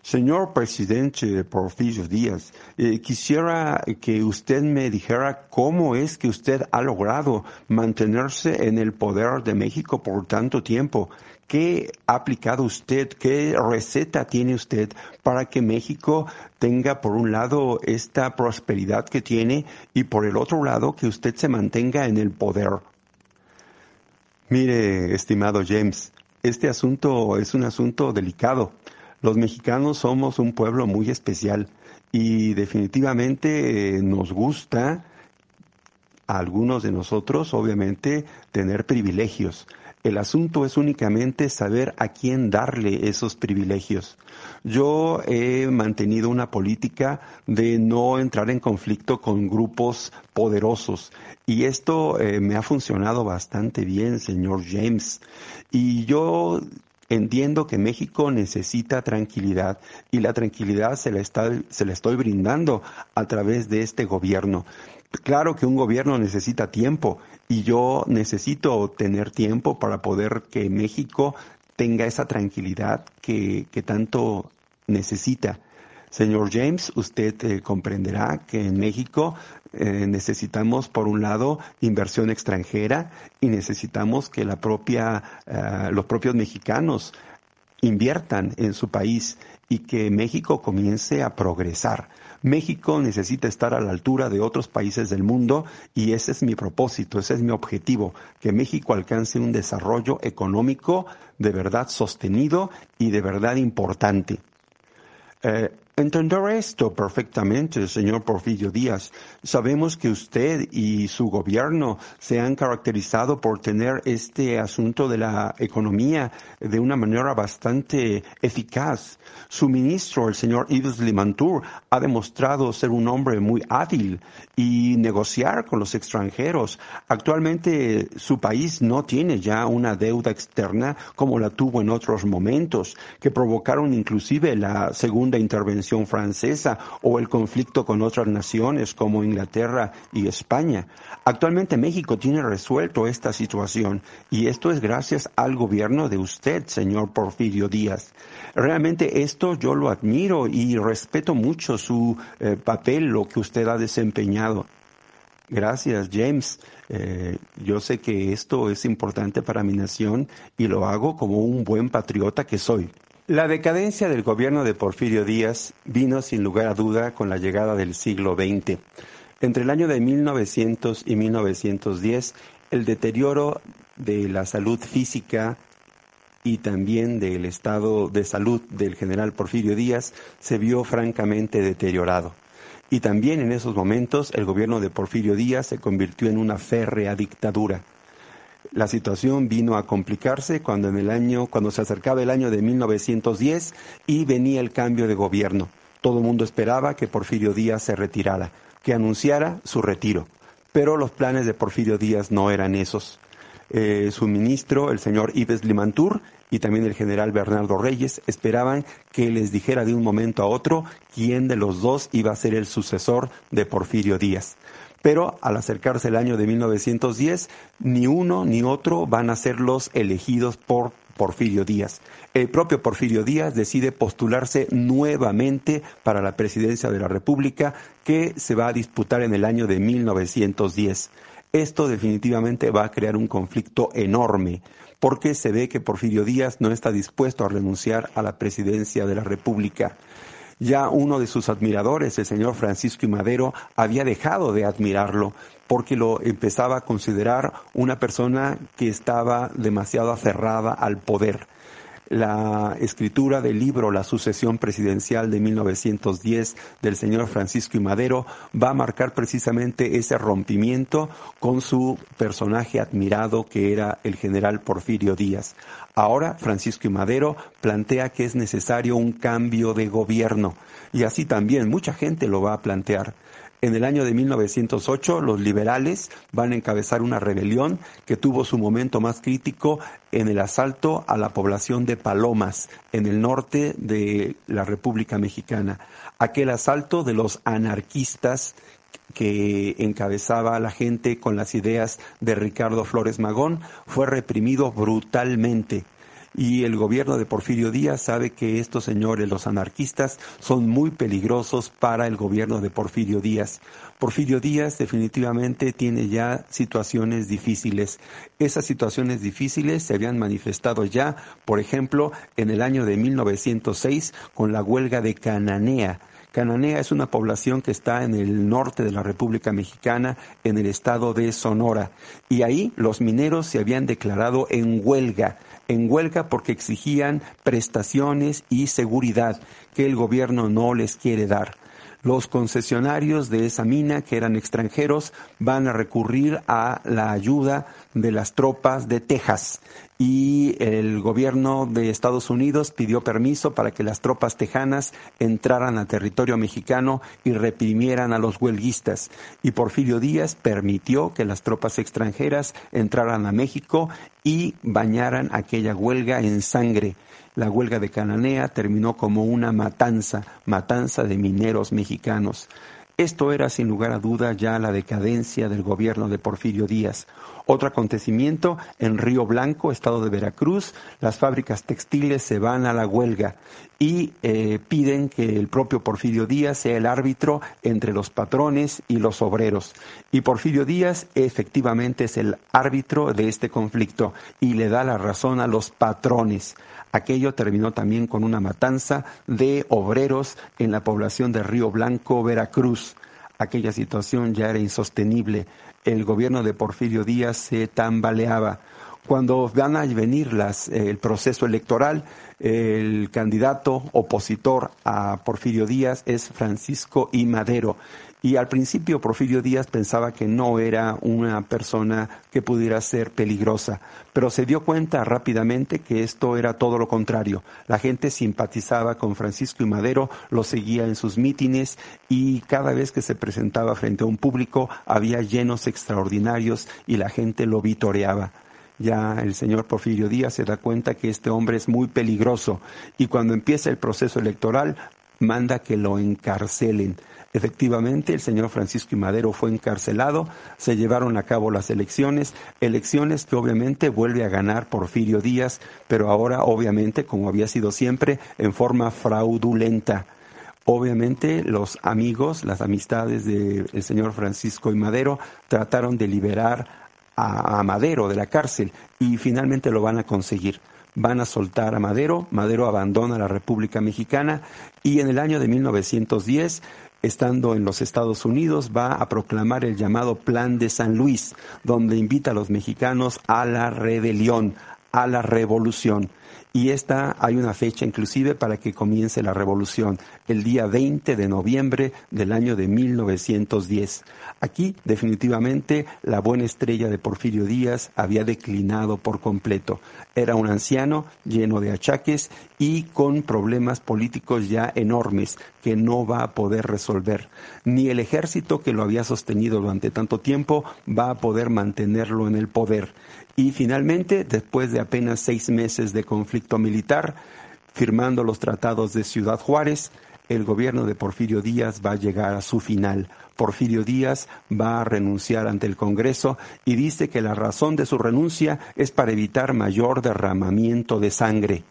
Señor presidente Porfirio Díaz, eh, quisiera que usted me dijera cómo es que usted ha logrado mantenerse en el poder de México por tanto tiempo. ¿Qué ha aplicado usted? ¿Qué receta tiene usted para que México tenga por un lado esta prosperidad que tiene y por el otro lado que usted se mantenga en el poder? Mire, estimado James, este asunto es un asunto delicado los mexicanos somos un pueblo muy especial y definitivamente eh, nos gusta a algunos de nosotros, obviamente, tener privilegios. El asunto es únicamente saber a quién darle esos privilegios. Yo he mantenido una política de no entrar en conflicto con grupos poderosos y esto eh, me ha funcionado bastante bien, señor James. Y yo Entiendo que México necesita tranquilidad y la tranquilidad se la, está, se la estoy brindando a través de este gobierno. Claro que un gobierno necesita tiempo y yo necesito tener tiempo para poder que México tenga esa tranquilidad que, que tanto necesita. Señor James, usted eh, comprenderá que en México eh, necesitamos, por un lado, inversión extranjera y necesitamos que la propia, eh, los propios mexicanos inviertan en su país y que México comience a progresar. México necesita estar a la altura de otros países del mundo y ese es mi propósito, ese es mi objetivo, que México alcance un desarrollo económico de verdad sostenido y de verdad importante. Entender esto perfectamente, señor Porfirio Díaz. Sabemos que usted y su gobierno se han caracterizado por tener este asunto de la economía de una manera bastante eficaz. Su ministro, el señor Yves Limantour, ha demostrado ser un hombre muy hábil y negociar con los extranjeros. Actualmente su país no tiene ya una deuda externa como la tuvo en otros momentos, que provocaron inclusive la segunda intervención francesa o el conflicto con otras naciones como Inglaterra y España. Actualmente México tiene resuelto esta situación y esto es gracias al gobierno de usted, señor Porfirio Díaz. Realmente esto yo lo admiro y respeto mucho su eh, papel, lo que usted ha desempeñado. Gracias, James. Eh, yo sé que esto es importante para mi nación y lo hago como un buen patriota que soy. La decadencia del gobierno de Porfirio Díaz vino sin lugar a duda con la llegada del siglo XX. Entre el año de 1900 y 1910, el deterioro de la salud física y también del estado de salud del general Porfirio Díaz se vio francamente deteriorado. Y también en esos momentos el gobierno de Porfirio Díaz se convirtió en una férrea dictadura. La situación vino a complicarse cuando en el año, cuando se acercaba el año de 1910 y venía el cambio de gobierno. Todo el mundo esperaba que Porfirio Díaz se retirara, que anunciara su retiro. Pero los planes de Porfirio Díaz no eran esos. Eh, su ministro, el señor Ives Limantur, y también el general Bernardo Reyes esperaban que les dijera de un momento a otro quién de los dos iba a ser el sucesor de Porfirio Díaz pero al acercarse el año de 1910, ni uno ni otro van a ser los elegidos por Porfirio Díaz. El propio Porfirio Díaz decide postularse nuevamente para la presidencia de la República que se va a disputar en el año de 1910. Esto definitivamente va a crear un conflicto enorme porque se ve que Porfirio Díaz no está dispuesto a renunciar a la presidencia de la República. Ya uno de sus admiradores, el señor Francisco y Madero, había dejado de admirarlo porque lo empezaba a considerar una persona que estaba demasiado aferrada al poder. La escritura del libro La sucesión presidencial de 1910 del señor Francisco y Madero va a marcar precisamente ese rompimiento con su personaje admirado que era el general Porfirio Díaz. Ahora Francisco y Madero plantea que es necesario un cambio de gobierno y así también mucha gente lo va a plantear. En el año de 1908, los liberales van a encabezar una rebelión que tuvo su momento más crítico en el asalto a la población de Palomas, en el norte de la República Mexicana. Aquel asalto de los anarquistas que encabezaba a la gente con las ideas de Ricardo Flores Magón fue reprimido brutalmente y el gobierno de Porfirio Díaz sabe que estos señores, los anarquistas, son muy peligrosos para el gobierno de Porfirio Díaz. Porfirio Díaz definitivamente tiene ya situaciones difíciles. Esas situaciones difíciles se habían manifestado ya, por ejemplo, en el año de 1906 con la huelga de Cananea. Cananea es una población que está en el norte de la República Mexicana, en el estado de Sonora, y ahí los mineros se habían declarado en huelga en huelga porque exigían prestaciones y seguridad que el gobierno no les quiere dar. Los concesionarios de esa mina, que eran extranjeros, van a recurrir a la ayuda de las tropas de Texas y el gobierno de Estados Unidos pidió permiso para que las tropas tejanas entraran a territorio mexicano y reprimieran a los huelguistas. Y Porfirio Díaz permitió que las tropas extranjeras entraran a México y bañaran aquella huelga en sangre. La huelga de Cananea terminó como una matanza, matanza de mineros mexicanos. Esto era sin lugar a duda ya la decadencia del gobierno de Porfirio Díaz. Otro acontecimiento, en Río Blanco, estado de Veracruz, las fábricas textiles se van a la huelga y eh, piden que el propio Porfirio Díaz sea el árbitro entre los patrones y los obreros. Y Porfirio Díaz efectivamente es el árbitro de este conflicto y le da la razón a los patrones. Aquello terminó también con una matanza de obreros en la población de Río Blanco, Veracruz. Aquella situación ya era insostenible el gobierno de Porfirio Díaz se tambaleaba. Cuando van a venir las, el proceso electoral, el candidato opositor a Porfirio Díaz es Francisco I. Madero. Y al principio Porfirio Díaz pensaba que no era una persona que pudiera ser peligrosa, pero se dio cuenta rápidamente que esto era todo lo contrario. La gente simpatizaba con Francisco y Madero, lo seguía en sus mítines y cada vez que se presentaba frente a un público había llenos extraordinarios y la gente lo vitoreaba ya el señor Porfirio Díaz se da cuenta que este hombre es muy peligroso y cuando empieza el proceso electoral manda que lo encarcelen. Efectivamente, el señor Francisco y Madero fue encarcelado, se llevaron a cabo las elecciones, elecciones que obviamente vuelve a ganar Porfirio Díaz, pero ahora obviamente, como había sido siempre, en forma fraudulenta. Obviamente los amigos, las amistades del señor Francisco y Madero trataron de liberar a, Madero de la cárcel y finalmente lo van a conseguir van a soltar a Madero, Madero abandona la República Mexicana y en el año de 1910 estando en los Estados Unidos, va a proclamar el llamado Plan de San Luis, donde invita a los mexicanos a la rebelión, a la revolución y esta hay una fecha inclusive para que comience la revolución, el día 20 de noviembre del año de 1910. Aquí definitivamente la buena estrella de Porfirio Díaz había declinado por completo. Era un anciano lleno de achaques y con problemas políticos ya enormes que no va a poder resolver. Ni el ejército que lo había sostenido durante tanto tiempo va a poder mantenerlo en el poder. Y finalmente, después de apenas seis meses de conflicto militar, firmando los tratados de Ciudad Juárez, el gobierno de Porfirio Díaz va a llegar a su final. Porfirio Díaz va a renunciar ante el Congreso y dice que la razón de su renuncia es para evitar mayor derramamiento de sangre.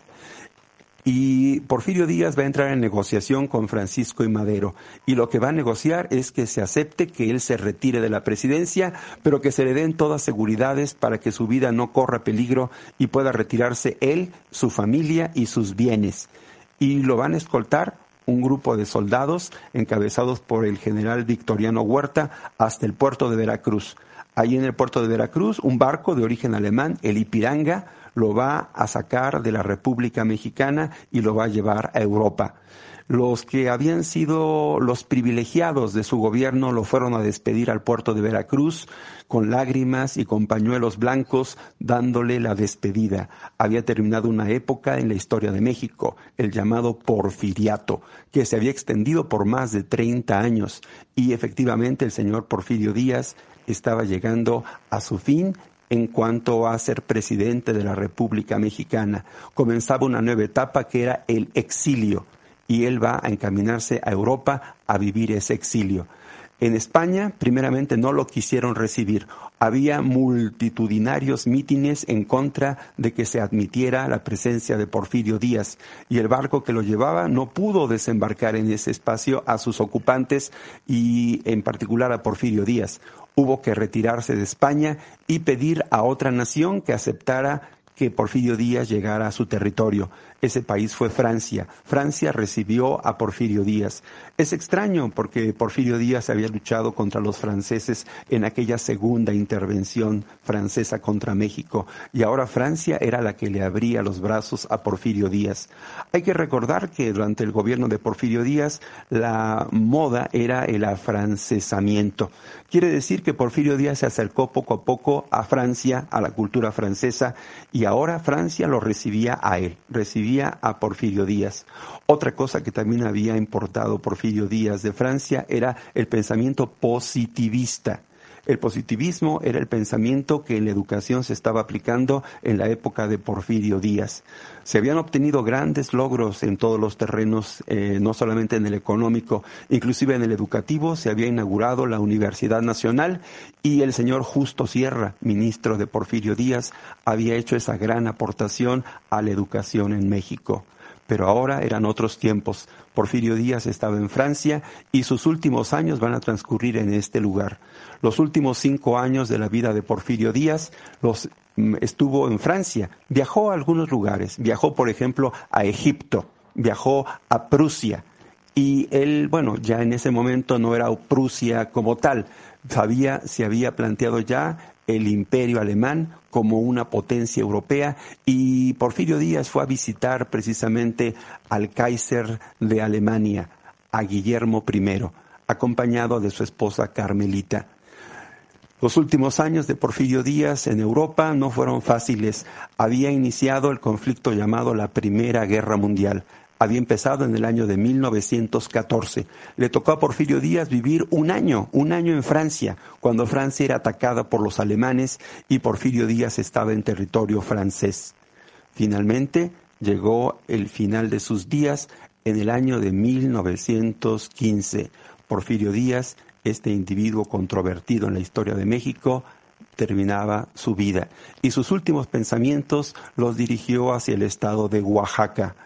Y Porfirio Díaz va a entrar en negociación con Francisco y Madero. Y lo que va a negociar es que se acepte que él se retire de la presidencia, pero que se le den todas seguridades para que su vida no corra peligro y pueda retirarse él, su familia y sus bienes. Y lo van a escoltar un grupo de soldados encabezados por el general Victoriano Huerta hasta el puerto de Veracruz. Ahí en el puerto de Veracruz, un barco de origen alemán, el Ipiranga, lo va a sacar de la República Mexicana y lo va a llevar a Europa. Los que habían sido los privilegiados de su gobierno lo fueron a despedir al puerto de Veracruz con lágrimas y con pañuelos blancos dándole la despedida. Había terminado una época en la historia de México, el llamado porfiriato, que se había extendido por más de 30 años y efectivamente el señor Porfirio Díaz estaba llegando a su fin en cuanto a ser presidente de la República Mexicana. Comenzaba una nueva etapa que era el exilio y él va a encaminarse a Europa a vivir ese exilio. En España, primeramente, no lo quisieron recibir. Había multitudinarios mítines en contra de que se admitiera la presencia de Porfirio Díaz y el barco que lo llevaba no pudo desembarcar en ese espacio a sus ocupantes y en particular a Porfirio Díaz. Hubo que retirarse de España y pedir a otra nación que aceptara que Porfirio Díaz llegara a su territorio. Ese país fue Francia. Francia recibió a Porfirio Díaz. Es extraño porque Porfirio Díaz había luchado contra los franceses en aquella segunda intervención francesa contra México y ahora Francia era la que le abría los brazos a Porfirio Díaz. Hay que recordar que durante el gobierno de Porfirio Díaz la moda era el afrancesamiento. Quiere decir que Porfirio Díaz se acercó poco a poco a Francia, a la cultura francesa y ahora Francia lo recibía a él, recibía a Porfirio Díaz. Otra cosa que también había importado Porfirio Díaz de Francia era el pensamiento positivista. El positivismo era el pensamiento que en la educación se estaba aplicando en la época de Porfirio Díaz. Se habían obtenido grandes logros en todos los terrenos, eh, no solamente en el económico, inclusive en el educativo. Se había inaugurado la Universidad Nacional y el señor Justo Sierra, ministro de Porfirio Díaz, había hecho esa gran aportación a la educación en México pero ahora eran otros tiempos. Porfirio Díaz estaba en Francia y sus últimos años van a transcurrir en este lugar. Los últimos cinco años de la vida de Porfirio Díaz los mm, estuvo en Francia. Viajó a algunos lugares. Viajó, por ejemplo, a Egipto. Viajó a Prusia. Y él, bueno, ya en ese momento no era Prusia como tal. Sabía, se había planteado ya el imperio alemán como una potencia europea y Porfirio Díaz fue a visitar precisamente al Kaiser de Alemania, a Guillermo I, acompañado de su esposa Carmelita. Los últimos años de Porfirio Díaz en Europa no fueron fáciles. Había iniciado el conflicto llamado la Primera Guerra Mundial había empezado en el año de 1914. Le tocó a Porfirio Díaz vivir un año, un año en Francia, cuando Francia era atacada por los alemanes y Porfirio Díaz estaba en territorio francés. Finalmente llegó el final de sus días en el año de 1915. Porfirio Díaz, este individuo controvertido en la historia de México, terminaba su vida y sus últimos pensamientos los dirigió hacia el estado de Oaxaca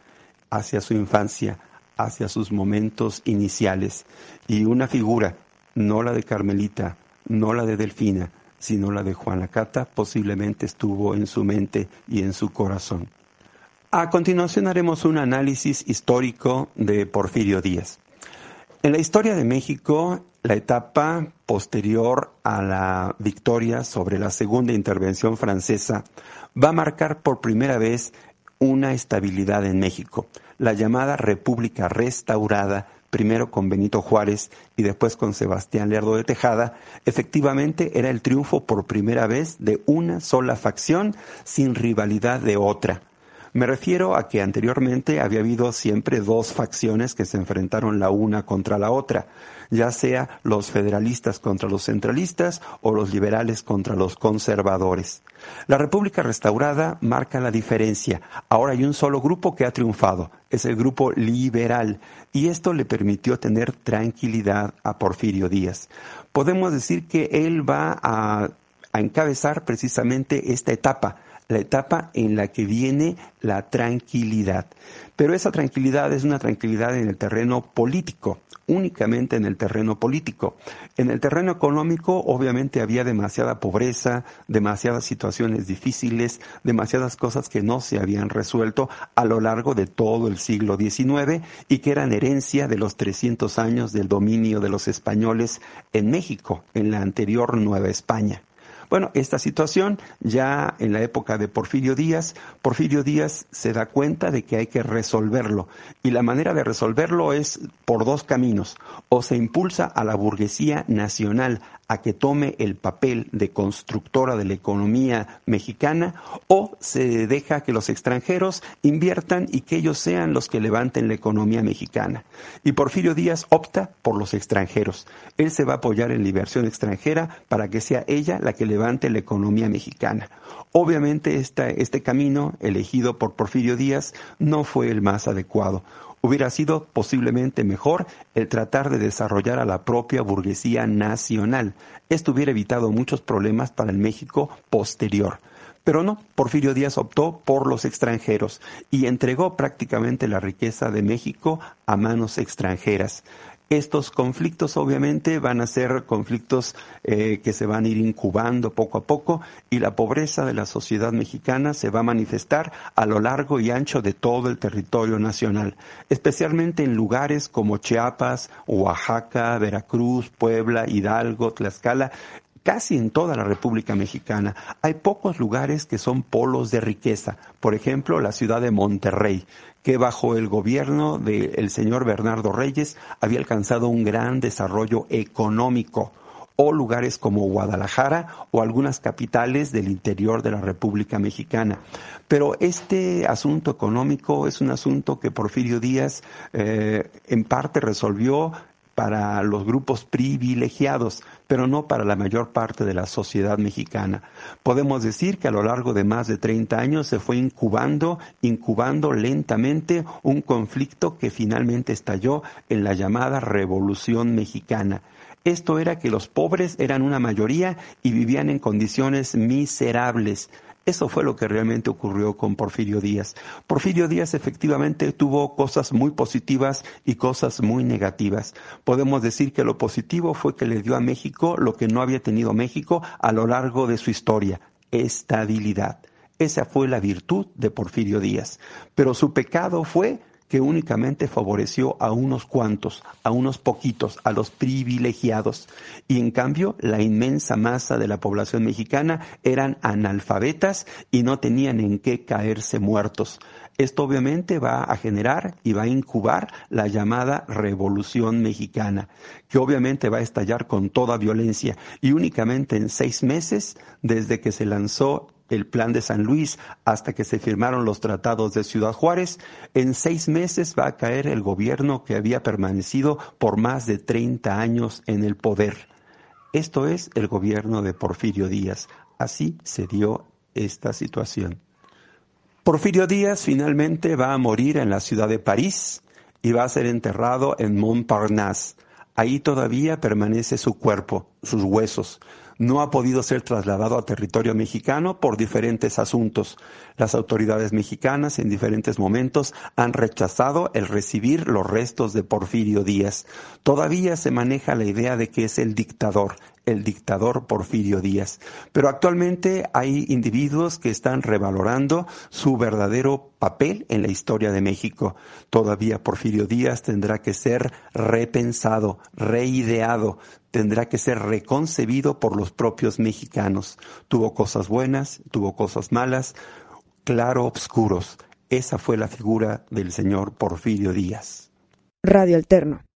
hacia su infancia, hacia sus momentos iniciales. Y una figura, no la de Carmelita, no la de Delfina, sino la de Juana Cata, posiblemente estuvo en su mente y en su corazón. A continuación haremos un análisis histórico de Porfirio Díaz. En la historia de México, la etapa posterior a la victoria sobre la segunda intervención francesa va a marcar por primera vez una estabilidad en México, la llamada República Restaurada, primero con Benito Juárez y después con Sebastián Lerdo de Tejada, efectivamente era el triunfo por primera vez de una sola facción sin rivalidad de otra. Me refiero a que anteriormente había habido siempre dos facciones que se enfrentaron la una contra la otra, ya sea los federalistas contra los centralistas o los liberales contra los conservadores. La República Restaurada marca la diferencia. Ahora hay un solo grupo que ha triunfado, es el grupo liberal, y esto le permitió tener tranquilidad a Porfirio Díaz. Podemos decir que él va a, a encabezar precisamente esta etapa la etapa en la que viene la tranquilidad. Pero esa tranquilidad es una tranquilidad en el terreno político, únicamente en el terreno político. En el terreno económico, obviamente, había demasiada pobreza, demasiadas situaciones difíciles, demasiadas cosas que no se habían resuelto a lo largo de todo el siglo XIX y que eran herencia de los 300 años del dominio de los españoles en México, en la anterior Nueva España. Bueno, esta situación ya en la época de Porfirio Díaz, Porfirio Díaz se da cuenta de que hay que resolverlo y la manera de resolverlo es por dos caminos. O se impulsa a la burguesía nacional a que tome el papel de constructora de la economía mexicana o se deja que los extranjeros inviertan y que ellos sean los que levanten la economía mexicana. Y Porfirio Díaz opta por los extranjeros. Él se va a apoyar en la inversión extranjera para que sea ella la que levante la economía mexicana. Obviamente este camino elegido por Porfirio Díaz no fue el más adecuado hubiera sido posiblemente mejor el tratar de desarrollar a la propia burguesía nacional. Esto hubiera evitado muchos problemas para el México posterior. Pero no, Porfirio Díaz optó por los extranjeros y entregó prácticamente la riqueza de México a manos extranjeras. Estos conflictos obviamente van a ser conflictos eh, que se van a ir incubando poco a poco y la pobreza de la sociedad mexicana se va a manifestar a lo largo y ancho de todo el territorio nacional, especialmente en lugares como Chiapas, Oaxaca, Veracruz, Puebla, Hidalgo, Tlaxcala, casi en toda la República Mexicana. Hay pocos lugares que son polos de riqueza. Por ejemplo, la ciudad de Monterrey que bajo el gobierno del señor Bernardo Reyes había alcanzado un gran desarrollo económico o lugares como Guadalajara o algunas capitales del interior de la República Mexicana. Pero este asunto económico es un asunto que Porfirio Díaz eh, en parte resolvió para los grupos privilegiados, pero no para la mayor parte de la sociedad mexicana. Podemos decir que a lo largo de más de 30 años se fue incubando, incubando lentamente un conflicto que finalmente estalló en la llamada Revolución Mexicana. Esto era que los pobres eran una mayoría y vivían en condiciones miserables. Eso fue lo que realmente ocurrió con Porfirio Díaz. Porfirio Díaz efectivamente tuvo cosas muy positivas y cosas muy negativas. Podemos decir que lo positivo fue que le dio a México lo que no había tenido México a lo largo de su historia, estabilidad. Esa fue la virtud de Porfirio Díaz. Pero su pecado fue que únicamente favoreció a unos cuantos, a unos poquitos, a los privilegiados. Y en cambio, la inmensa masa de la población mexicana eran analfabetas y no tenían en qué caerse muertos. Esto obviamente va a generar y va a incubar la llamada Revolución Mexicana, que obviamente va a estallar con toda violencia y únicamente en seis meses desde que se lanzó el plan de San Luis hasta que se firmaron los tratados de Ciudad Juárez, en seis meses va a caer el gobierno que había permanecido por más de 30 años en el poder. Esto es el gobierno de Porfirio Díaz. Así se dio esta situación. Porfirio Díaz finalmente va a morir en la ciudad de París y va a ser enterrado en Montparnasse. Ahí todavía permanece su cuerpo, sus huesos no ha podido ser trasladado a territorio mexicano por diferentes asuntos. Las autoridades mexicanas en diferentes momentos han rechazado el recibir los restos de Porfirio Díaz. Todavía se maneja la idea de que es el dictador, el dictador Porfirio Díaz. Pero actualmente hay individuos que están revalorando su verdadero papel en la historia de México. Todavía Porfirio Díaz tendrá que ser repensado, reideado, tendrá que ser reconcebido por los propios mexicanos. Tuvo cosas buenas, tuvo cosas malas, claro, obscuros. Esa fue la figura del señor Porfirio Díaz. Radio Alterno.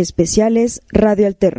Especiales Radio Alterno.